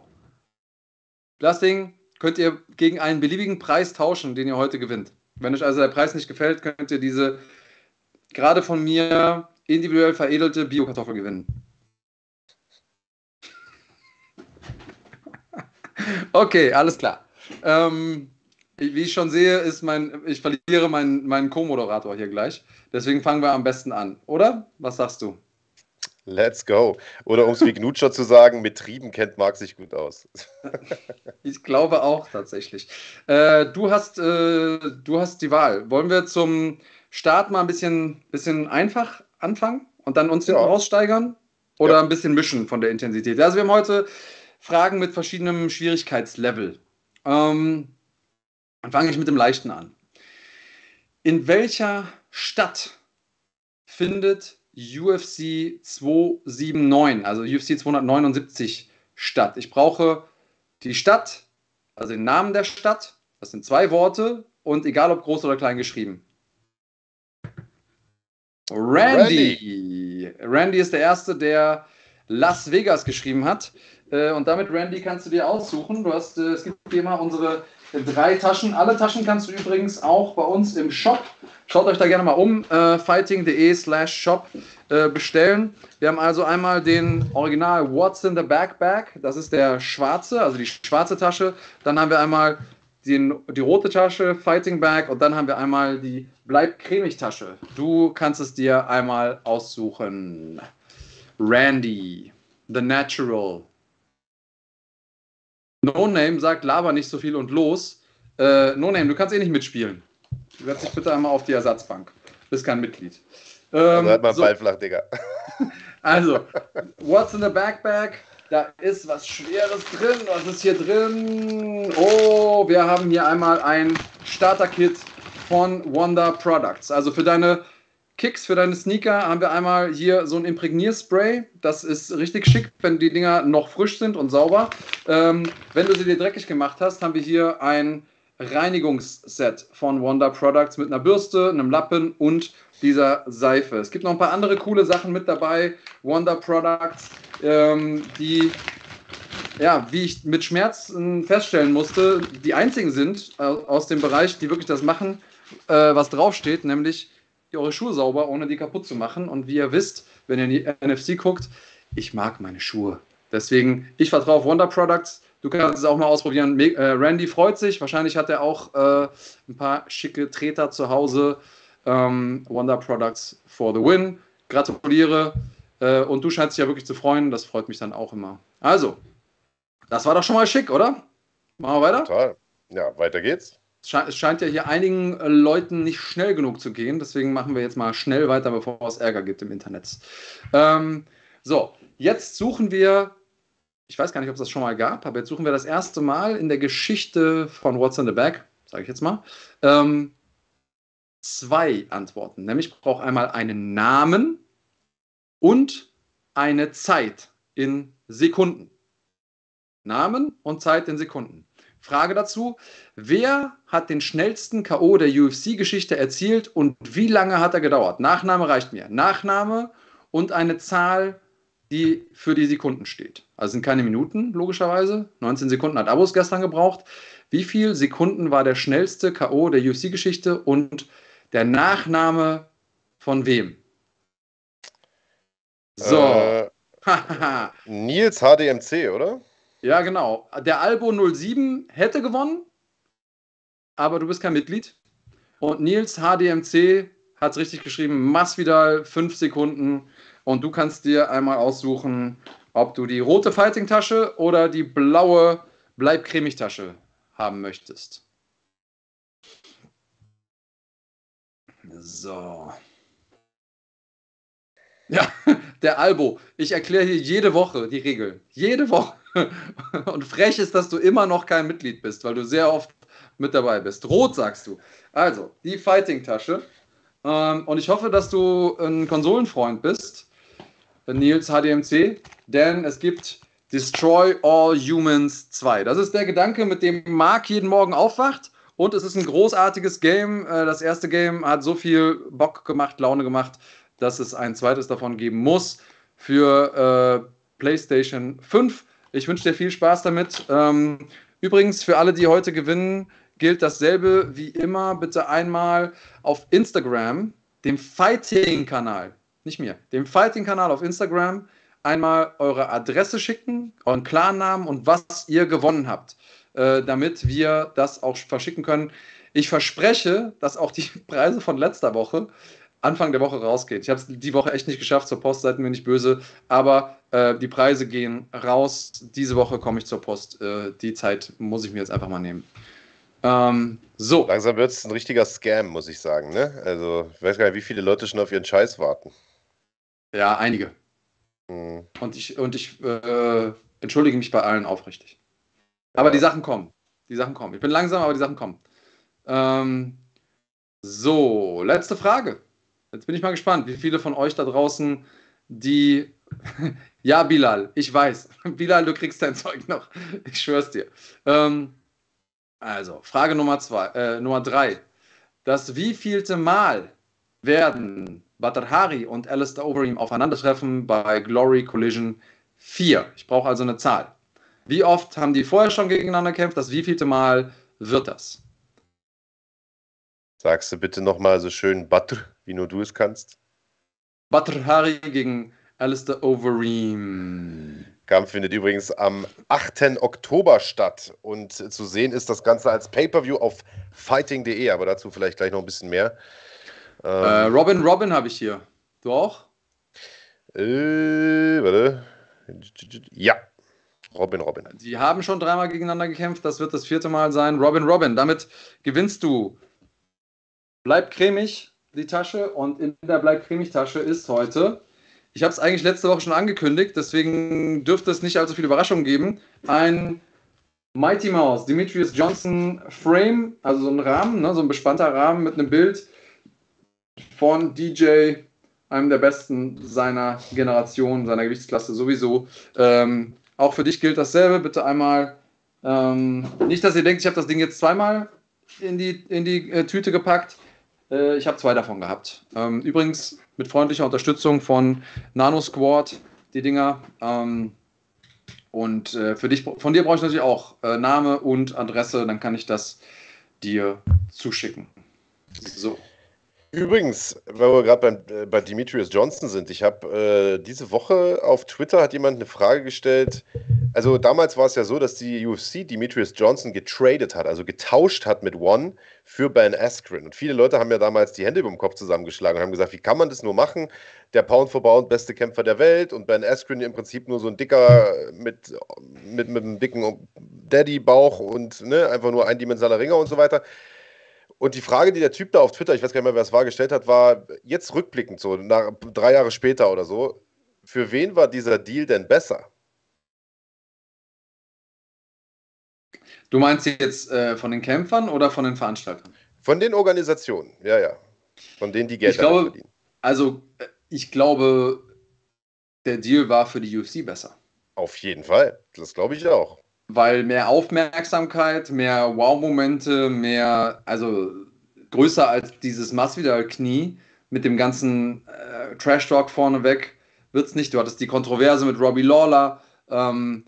Das Ding könnt ihr gegen einen beliebigen Preis tauschen, den ihr heute gewinnt. Wenn euch also der Preis nicht gefällt, könnt ihr diese gerade von mir individuell veredelte Bio-Kartoffel gewinnen. okay, alles klar. Ähm, wie ich schon sehe, ist mein, ich verliere meinen, meinen Co-Moderator hier gleich. Deswegen fangen wir am besten an, oder? Was sagst du? Let's go. Oder um es wie Knutscher zu sagen, mit Trieben kennt Marc sich gut aus. ich glaube auch tatsächlich. Äh, du, hast, äh, du hast die Wahl. Wollen wir zum Start mal ein bisschen, bisschen einfach anfangen und dann uns ja. raussteigern? Oder ja. ein bisschen mischen von der Intensität? Also wir haben heute Fragen mit verschiedenem Schwierigkeitslevel. Ähm, dann fange ich mit dem Leichten an. In welcher Stadt findet UFC 279, also UFC 279 statt? Ich brauche die Stadt, also den Namen der Stadt, das sind zwei Worte und egal ob groß oder klein geschrieben. Randy. Randy ist der Erste, der Las Vegas geschrieben hat. Äh, und damit, Randy, kannst du dir aussuchen. Du hast, äh, es gibt hier mal unsere drei Taschen. Alle Taschen kannst du übrigens auch bei uns im Shop. Schaut euch da gerne mal um. Äh, fighting.de slash shop bestellen. Wir haben also einmal den Original What's in the Backpack. Das ist der schwarze, also die schwarze Tasche. Dann haben wir einmal die, die rote Tasche, Fighting Bag und dann haben wir einmal die Bleib cremig Tasche. Du kannst es dir einmal aussuchen. Randy, The Natural. No Name sagt, laber nicht so viel und los. Äh, no Name, du kannst eh nicht mitspielen. Setz dich bitte einmal auf die Ersatzbank. Du bist kein Mitglied. Ähm, also halt mal so. Ball flach, Digga. Also, what's in the backpack? Da ist was Schweres drin. Was ist hier drin? Oh, wir haben hier einmal ein Starter-Kit von Wonder Products. Also für deine Kicks, für deine Sneaker haben wir einmal hier so ein Imprägnierspray. Das ist richtig schick, wenn die Dinger noch frisch sind und sauber. Ähm, wenn du sie dir dreckig gemacht hast, haben wir hier ein Reinigungsset von Wonder Products mit einer Bürste, einem Lappen und dieser Seife. Es gibt noch ein paar andere coole Sachen mit dabei. Wonder Products, ähm, die ja, wie ich mit Schmerzen feststellen musste, die einzigen sind äh, aus dem Bereich, die wirklich das machen, äh, was draufsteht, nämlich eure Schuhe sauber, ohne die kaputt zu machen. Und wie ihr wisst, wenn ihr in die NFC guckt, ich mag meine Schuhe. Deswegen, ich vertraue auf Wonder Products. Du kannst es auch mal ausprobieren. Äh, Randy freut sich. Wahrscheinlich hat er auch äh, ein paar schicke Treter zu Hause. Ähm, Wonder Products for the win. Gratuliere. Äh, und du scheinst dich ja wirklich zu freuen. Das freut mich dann auch immer. Also, das war doch schon mal schick, oder? Machen wir weiter? Total. Ja, weiter geht's. Es scheint ja hier einigen äh, Leuten nicht schnell genug zu gehen. Deswegen machen wir jetzt mal schnell weiter, bevor es Ärger gibt im Internet. Ähm, so, jetzt suchen wir ich weiß gar nicht, ob es das schon mal gab, aber jetzt suchen wir das erste Mal in der Geschichte von What's in the Bag, sage ich jetzt mal, ähm, zwei Antworten. Nämlich ich brauche einmal einen Namen und eine Zeit in Sekunden. Namen und Zeit in Sekunden. Frage dazu: Wer hat den schnellsten K.O. der UFC-Geschichte erzielt und wie lange hat er gedauert? Nachname reicht mir. Nachname und eine Zahl die für die Sekunden steht. Also sind keine Minuten, logischerweise. 19 Sekunden hat Abos gestern gebraucht. Wie viele Sekunden war der schnellste K.O. der UFC-Geschichte und der Nachname von wem? So. Äh, Nils HDMC, oder? Ja, genau. Der Albo 07 hätte gewonnen, aber du bist kein Mitglied. Und Nils HDMC hat es richtig geschrieben. Masvidal, 5 Sekunden. Und du kannst dir einmal aussuchen, ob du die rote Fighting-Tasche oder die blaue Bleib-Cremig-Tasche haben möchtest. So. Ja, der Albo. Ich erkläre hier jede Woche die Regel. Jede Woche. Und frech ist, dass du immer noch kein Mitglied bist, weil du sehr oft mit dabei bist. Rot sagst du. Also, die Fighting-Tasche. Ähm, und ich hoffe, dass du ein Konsolenfreund bist. Nils HDMC, denn es gibt Destroy All Humans 2. Das ist der Gedanke, mit dem Mark jeden Morgen aufwacht. Und es ist ein großartiges Game. Äh, das erste Game hat so viel Bock gemacht, Laune gemacht, dass es ein zweites davon geben muss für äh, PlayStation 5. Ich wünsche dir viel Spaß damit. Ähm, übrigens, für alle, die heute gewinnen, gilt dasselbe wie immer. Bitte einmal auf Instagram, dem Fighting-Kanal, nicht mir, dem Fighting-Kanal auf Instagram einmal eure Adresse schicken, euren Klarnamen und was ihr gewonnen habt, äh, damit wir das auch verschicken können. Ich verspreche, dass auch die Preise von letzter Woche Anfang der Woche rausgehen. Ich habe es die Woche echt nicht geschafft, zur Post seid mir nicht böse, aber äh, die Preise gehen raus. Diese Woche komme ich zur Post. Äh, die Zeit muss ich mir jetzt einfach mal nehmen. Ähm, so. Langsam wird es ein richtiger Scam, muss ich sagen. Ne? Also, ich weiß gar nicht, wie viele Leute schon auf ihren Scheiß warten. Ja, einige. Mhm. Und ich, und ich äh, entschuldige mich bei allen aufrichtig. Aber die Sachen kommen. Die Sachen kommen. Ich bin langsam, aber die Sachen kommen. Ähm, so, letzte Frage. Jetzt bin ich mal gespannt, wie viele von euch da draußen, die. ja, Bilal, ich weiß. Bilal, du kriegst dein Zeug noch. Ich schwör's dir. Ähm, also, Frage Nummer zwei, äh, Nummer drei. Das wievielte Mal werden Badr Hari und Alistair Overeem aufeinandertreffen bei Glory Collision 4. Ich brauche also eine Zahl. Wie oft haben die vorher schon gegeneinander gekämpft? Das wievielte Mal wird das? Sagst du bitte nochmal so schön Badr, wie nur du es kannst? Badr Hari gegen Alistair Overeem. Kampf findet übrigens am 8. Oktober statt und zu sehen ist das Ganze als Pay-Per-View auf fighting.de, aber dazu vielleicht gleich noch ein bisschen mehr. Ähm, äh, Robin Robin habe ich hier. Du auch? Äh, warte. Ja. Robin Robin. Die haben schon dreimal gegeneinander gekämpft. Das wird das vierte Mal sein. Robin Robin. Damit gewinnst du. Bleib cremig, die Tasche. Und in der Bleib cremig Tasche ist heute. Ich habe es eigentlich letzte Woche schon angekündigt, deswegen dürfte es nicht allzu viele Überraschungen geben. Ein Mighty Mouse, Demetrius Johnson Frame, also so ein Rahmen, ne, so ein bespannter Rahmen mit einem Bild von DJ, einem der besten seiner Generation, seiner Gewichtsklasse sowieso. Ähm, auch für dich gilt dasselbe. Bitte einmal, ähm, nicht, dass ihr denkt, ich habe das Ding jetzt zweimal in die, in die äh, Tüte gepackt. Äh, ich habe zwei davon gehabt. Ähm, übrigens mit freundlicher Unterstützung von Nano Squad, die Dinger. Ähm, Und äh, für dich, von dir brauche ich natürlich auch äh, Name und Adresse, dann kann ich das dir zuschicken. So. Übrigens, weil wir gerade bei, äh, bei Demetrius Johnson sind, ich habe äh, diese Woche auf Twitter hat jemand eine Frage gestellt. Also damals war es ja so, dass die UFC Demetrius Johnson getradet hat, also getauscht hat mit One für Ben Askren. Und viele Leute haben ja damals die Hände über dem Kopf zusammengeschlagen und haben gesagt, wie kann man das nur machen? Der Pound for Pound beste Kämpfer der Welt und Ben Askren im Prinzip nur so ein dicker mit, mit, mit einem dicken Daddy-Bauch und ne, einfach nur eindimensionaler Ringer und so weiter. Und die Frage, die der Typ da auf Twitter, ich weiß gar nicht mehr, wer es war, gestellt hat, war jetzt rückblickend so, nach, drei Jahre später oder so, für wen war dieser Deal denn besser? Du meinst jetzt äh, von den Kämpfern oder von den Veranstaltern? Von den Organisationen, ja, ja. Von denen, die Geld ich glaube, verdienen. Also, äh, ich glaube, der Deal war für die UFC besser. Auf jeden Fall. Das glaube ich auch weil mehr Aufmerksamkeit, mehr Wow-Momente, mehr, also größer als dieses Masvidal-Knie mit dem ganzen äh, Trash-Talk vorneweg wird es nicht. Du hattest die Kontroverse mit Robbie Lawler. Ähm,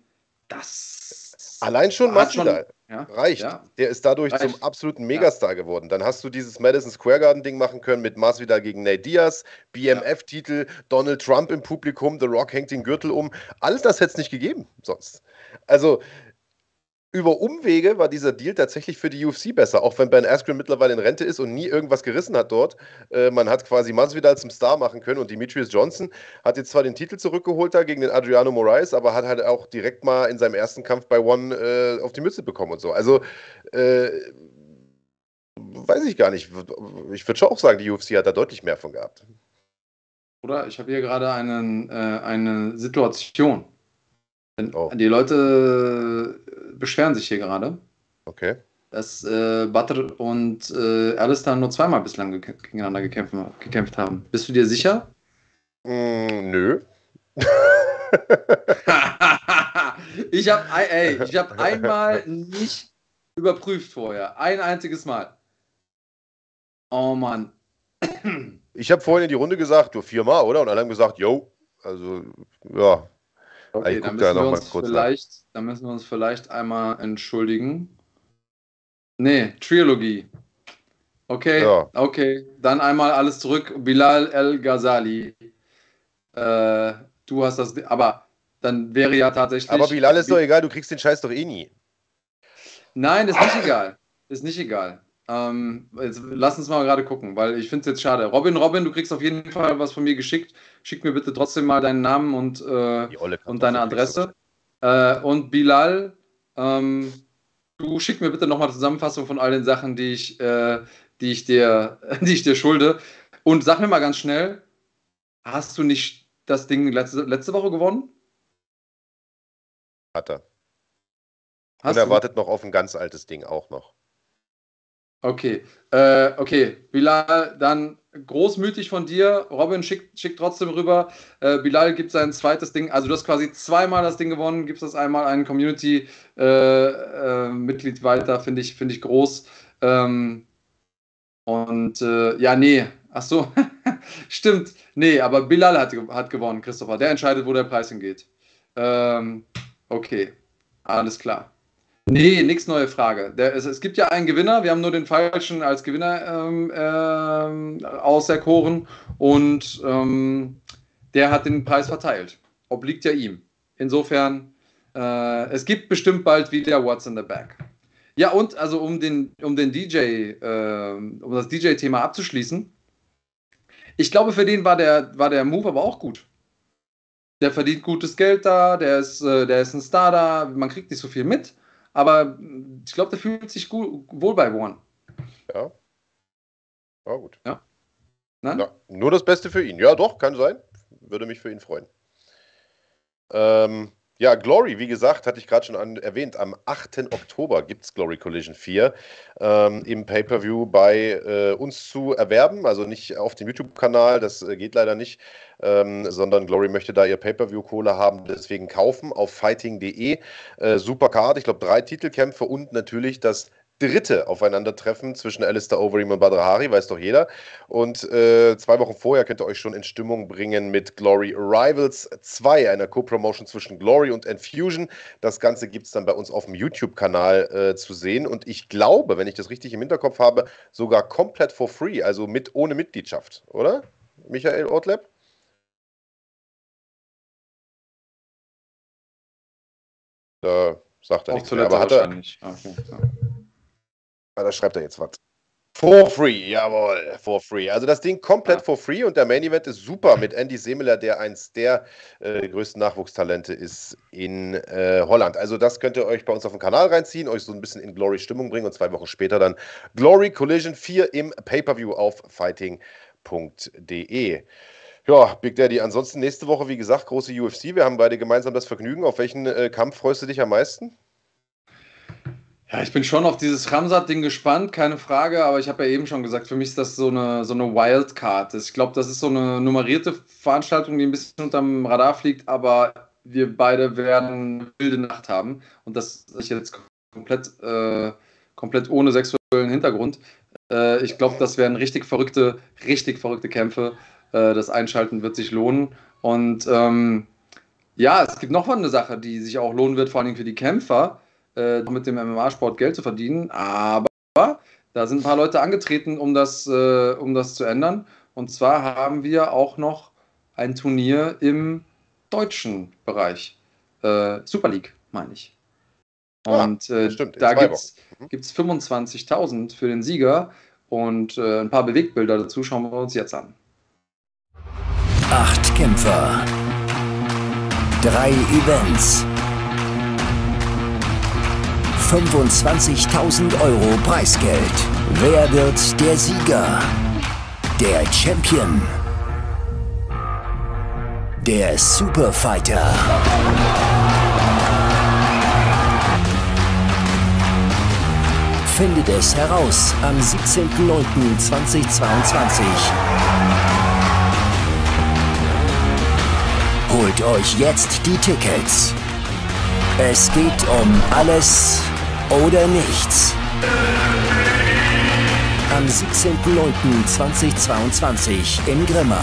das Allein schon Masvidal ja, reicht. Ja, Der ist dadurch reicht. zum absoluten Megastar ja. geworden. Dann hast du dieses Madison Square Garden-Ding machen können mit Masvidal gegen Nate Diaz, BMF-Titel, Donald Trump im Publikum, The Rock hängt den Gürtel um. Alles das hätte es nicht gegeben sonst. Also über Umwege war dieser Deal tatsächlich für die UFC besser, auch wenn Ben Askren mittlerweile in Rente ist und nie irgendwas gerissen hat dort. Äh, man hat quasi Masvidal zum Star machen können und Demetrius Johnson hat jetzt zwar den Titel zurückgeholt da gegen den Adriano Moraes, aber hat halt auch direkt mal in seinem ersten Kampf bei One äh, auf die Mütze bekommen und so. Also äh, weiß ich gar nicht. Ich würde schon auch sagen, die UFC hat da deutlich mehr von gehabt. Oder ich habe hier gerade einen, äh, eine Situation. Oh. Die Leute beschweren sich hier gerade. Okay. Dass äh, Butter und äh, Alistair nur zweimal bislang ge gegeneinander gekämpft, gekämpft haben. Bist du dir sicher? Mm, nö. ich habe hab einmal nicht überprüft vorher. Ein einziges Mal. Oh Mann. Ich habe vorhin in die Runde gesagt, du viermal, oder? Und alle haben gesagt, yo. Also, ja, Okay, dann müssen, da wir uns vielleicht, dann müssen wir uns vielleicht einmal entschuldigen. Nee, Trilogie. Okay, ja. okay. Dann einmal alles zurück. Bilal El Ghazali. Äh, du hast das, aber dann wäre ja tatsächlich. Aber Bilal ist doch egal, du kriegst den Scheiß doch eh nie. Nein, ist nicht egal. Ist nicht egal. Ähm, jetzt, lass uns mal gerade gucken, weil ich finde es jetzt schade. Robin, Robin, du kriegst auf jeden Fall was von mir geschickt. Schick mir bitte trotzdem mal deinen Namen und, äh, und deine Adresse. Äh, und Bilal, ähm, du schick mir bitte nochmal Zusammenfassung von all den Sachen, die ich, äh, die ich, dir, die ich dir schulde. Und sag mir mal ganz schnell, hast du nicht das Ding letzte, letzte Woche gewonnen? Hat er. Hast und er du? wartet noch auf ein ganz altes Ding auch noch. Okay, äh, okay. Bilal, dann großmütig von dir. Robin schickt, schickt trotzdem rüber. Äh, Bilal gibt sein zweites Ding. Also du hast quasi zweimal das Ding gewonnen, gibst das einmal ein Community-Mitglied äh, äh weiter. Finde ich, find ich groß. Ähm, und äh, ja, nee. Ach so. Stimmt. Nee, aber Bilal hat, hat gewonnen, Christopher. Der entscheidet, wo der Preis hingeht. Ähm, okay. Alles klar. Nee, nichts neue Frage. Der, es, es, gibt ja einen Gewinner, wir haben nur den falschen als Gewinner ähm, ähm, auserkoren und ähm, der hat den Preis verteilt. Obliegt ja ihm. Insofern, äh, es gibt bestimmt bald wieder What's in the Bag. Ja, und also um den, um den DJ, äh, um das DJ-Thema abzuschließen, ich glaube, für den war der, war der Move aber auch gut. Der verdient gutes Geld da, der ist, äh, der ist ein Star da, man kriegt nicht so viel mit. Aber ich glaube, der fühlt sich gut, wohl bei One. Ja. War gut. Ja. Na, nur das Beste für ihn. Ja, doch, kann sein. Würde mich für ihn freuen. Ähm, ja, Glory, wie gesagt, hatte ich gerade schon an, erwähnt, am 8. Oktober gibt es Glory Collision 4 ähm, im Pay-Per-View bei äh, uns zu erwerben. Also nicht auf dem YouTube-Kanal, das äh, geht leider nicht, ähm, sondern Glory möchte da ihr Pay-Per-View-Kohle haben, deswegen kaufen auf fighting.de. Äh, super Card, ich glaube drei Titelkämpfe und natürlich das dritte Aufeinandertreffen zwischen Alistair Overeem und Badr Hari, weiß doch jeder. Und äh, zwei Wochen vorher könnt ihr euch schon in Stimmung bringen mit Glory Rivals 2, einer Co-Promotion zwischen Glory und Enfusion. Das Ganze gibt es dann bei uns auf dem YouTube-Kanal äh, zu sehen. Und ich glaube, wenn ich das richtig im Hinterkopf habe, sogar komplett for free, also mit ohne Mitgliedschaft, oder? Michael Ortleb? Da sagt er nichts mehr. Aber hat er, okay, so. Ah, da schreibt er jetzt was. For free, jawohl, for free. Also das Ding komplett ja. for free und der Main Event ist super mit Andy Semeler, der eins der äh, größten Nachwuchstalente ist in äh, Holland. Also das könnt ihr euch bei uns auf dem Kanal reinziehen, euch so ein bisschen in Glory-Stimmung bringen und zwei Wochen später dann Glory Collision 4 im Pay-Per-View auf fighting.de. Ja, Big Daddy. Ansonsten nächste Woche, wie gesagt, große UFC. Wir haben beide gemeinsam das Vergnügen. Auf welchen äh, Kampf freust du dich am meisten? Ja, ich bin schon auf dieses Ramsat-Ding gespannt, keine Frage, aber ich habe ja eben schon gesagt, für mich ist das so eine, so eine Wildcard. Ich glaube, das ist so eine nummerierte Veranstaltung, die ein bisschen unterm Radar fliegt, aber wir beide werden eine wilde Nacht haben. Und das ist jetzt komplett, äh, komplett ohne sexuellen Hintergrund. Äh, ich glaube, das werden richtig verrückte, richtig verrückte Kämpfe. Äh, das Einschalten wird sich lohnen. Und ähm, ja, es gibt noch eine Sache, die sich auch lohnen wird, vor allem für die Kämpfer äh, mit dem MMA-Sport Geld zu verdienen. Aber da sind ein paar Leute angetreten, um das, äh, um das zu ändern. Und zwar haben wir auch noch ein Turnier im deutschen Bereich. Äh, Super League, meine ich. Ah, und äh, da gibt es mhm. 25.000 für den Sieger und äh, ein paar Bewegtbilder dazu schauen wir uns jetzt an. Acht Kämpfer. Drei Events. 25.000 Euro Preisgeld. Wer wird der Sieger? Der Champion. Der Superfighter. Findet es heraus am 17.09.2022. Holt euch jetzt die Tickets. Es geht um alles oder nichts. Am 17.09.2022 in Grimma.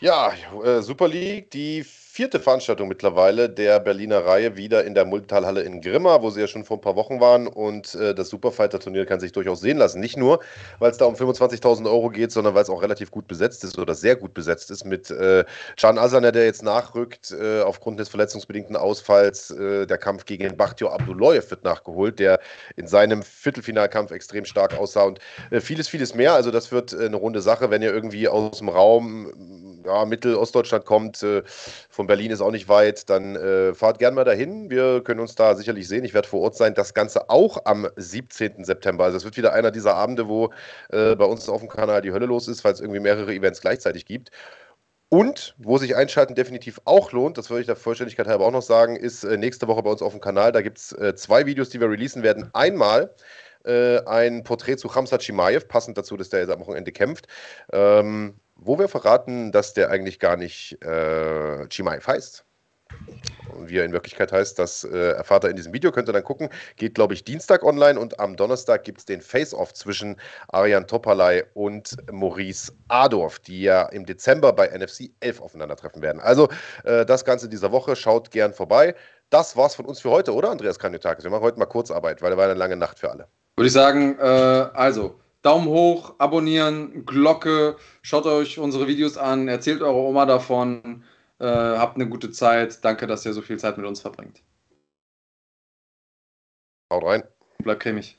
Ja, äh, Super League, die vierte Veranstaltung mittlerweile der Berliner Reihe wieder in der Multitalhalle in Grimma, wo sie ja schon vor ein paar Wochen waren. Und äh, das Superfighter-Turnier kann sich durchaus sehen lassen. Nicht nur, weil es da um 25.000 Euro geht, sondern weil es auch relativ gut besetzt ist oder sehr gut besetzt ist mit äh, Can Asaner, der jetzt nachrückt äh, aufgrund des verletzungsbedingten Ausfalls. Äh, der Kampf gegen Bachtio Abdullayev wird nachgeholt, der in seinem Viertelfinalkampf extrem stark aussah und äh, vieles, vieles mehr. Also das wird äh, eine runde Sache, wenn ihr irgendwie aus dem Raum ja, Mittel-Ostdeutschland kommt, äh, von Berlin ist auch nicht weit, dann äh, fahrt gern mal dahin. Wir können uns da sicherlich sehen. Ich werde vor Ort sein. Das Ganze auch am 17. September. Also es wird wieder einer dieser Abende, wo äh, bei uns auf dem Kanal die Hölle los ist, weil es irgendwie mehrere Events gleichzeitig gibt. Und wo sich Einschalten definitiv auch lohnt, das würde ich der Vollständigkeit halber auch noch sagen, ist äh, nächste Woche bei uns auf dem Kanal. Da gibt es äh, zwei Videos, die wir releasen werden. Einmal äh, ein Porträt zu Khamzat Chimaev, passend dazu, dass der jetzt am Wochenende kämpft. Ähm, wo wir verraten, dass der eigentlich gar nicht äh, Chimaev heißt. Und wie er in Wirklichkeit heißt, das äh, erfahrt er in diesem Video, könnt ihr dann gucken. Geht, glaube ich, Dienstag online und am Donnerstag gibt es den Face-Off zwischen Arian Topalay und Maurice Adorf, die ja im Dezember bei NFC 11 aufeinandertreffen werden. Also äh, das Ganze dieser Woche, schaut gern vorbei. Das war's von uns für heute, oder Andreas Kanyotakis? Wir machen heute mal Kurzarbeit, weil es war eine lange Nacht für alle. Würde ich sagen, äh, also Daumen hoch, abonnieren, Glocke, schaut euch unsere Videos an, erzählt eurer Oma davon, äh, habt eine gute Zeit. Danke, dass ihr so viel Zeit mit uns verbringt. Haut rein. Bleibt cremig.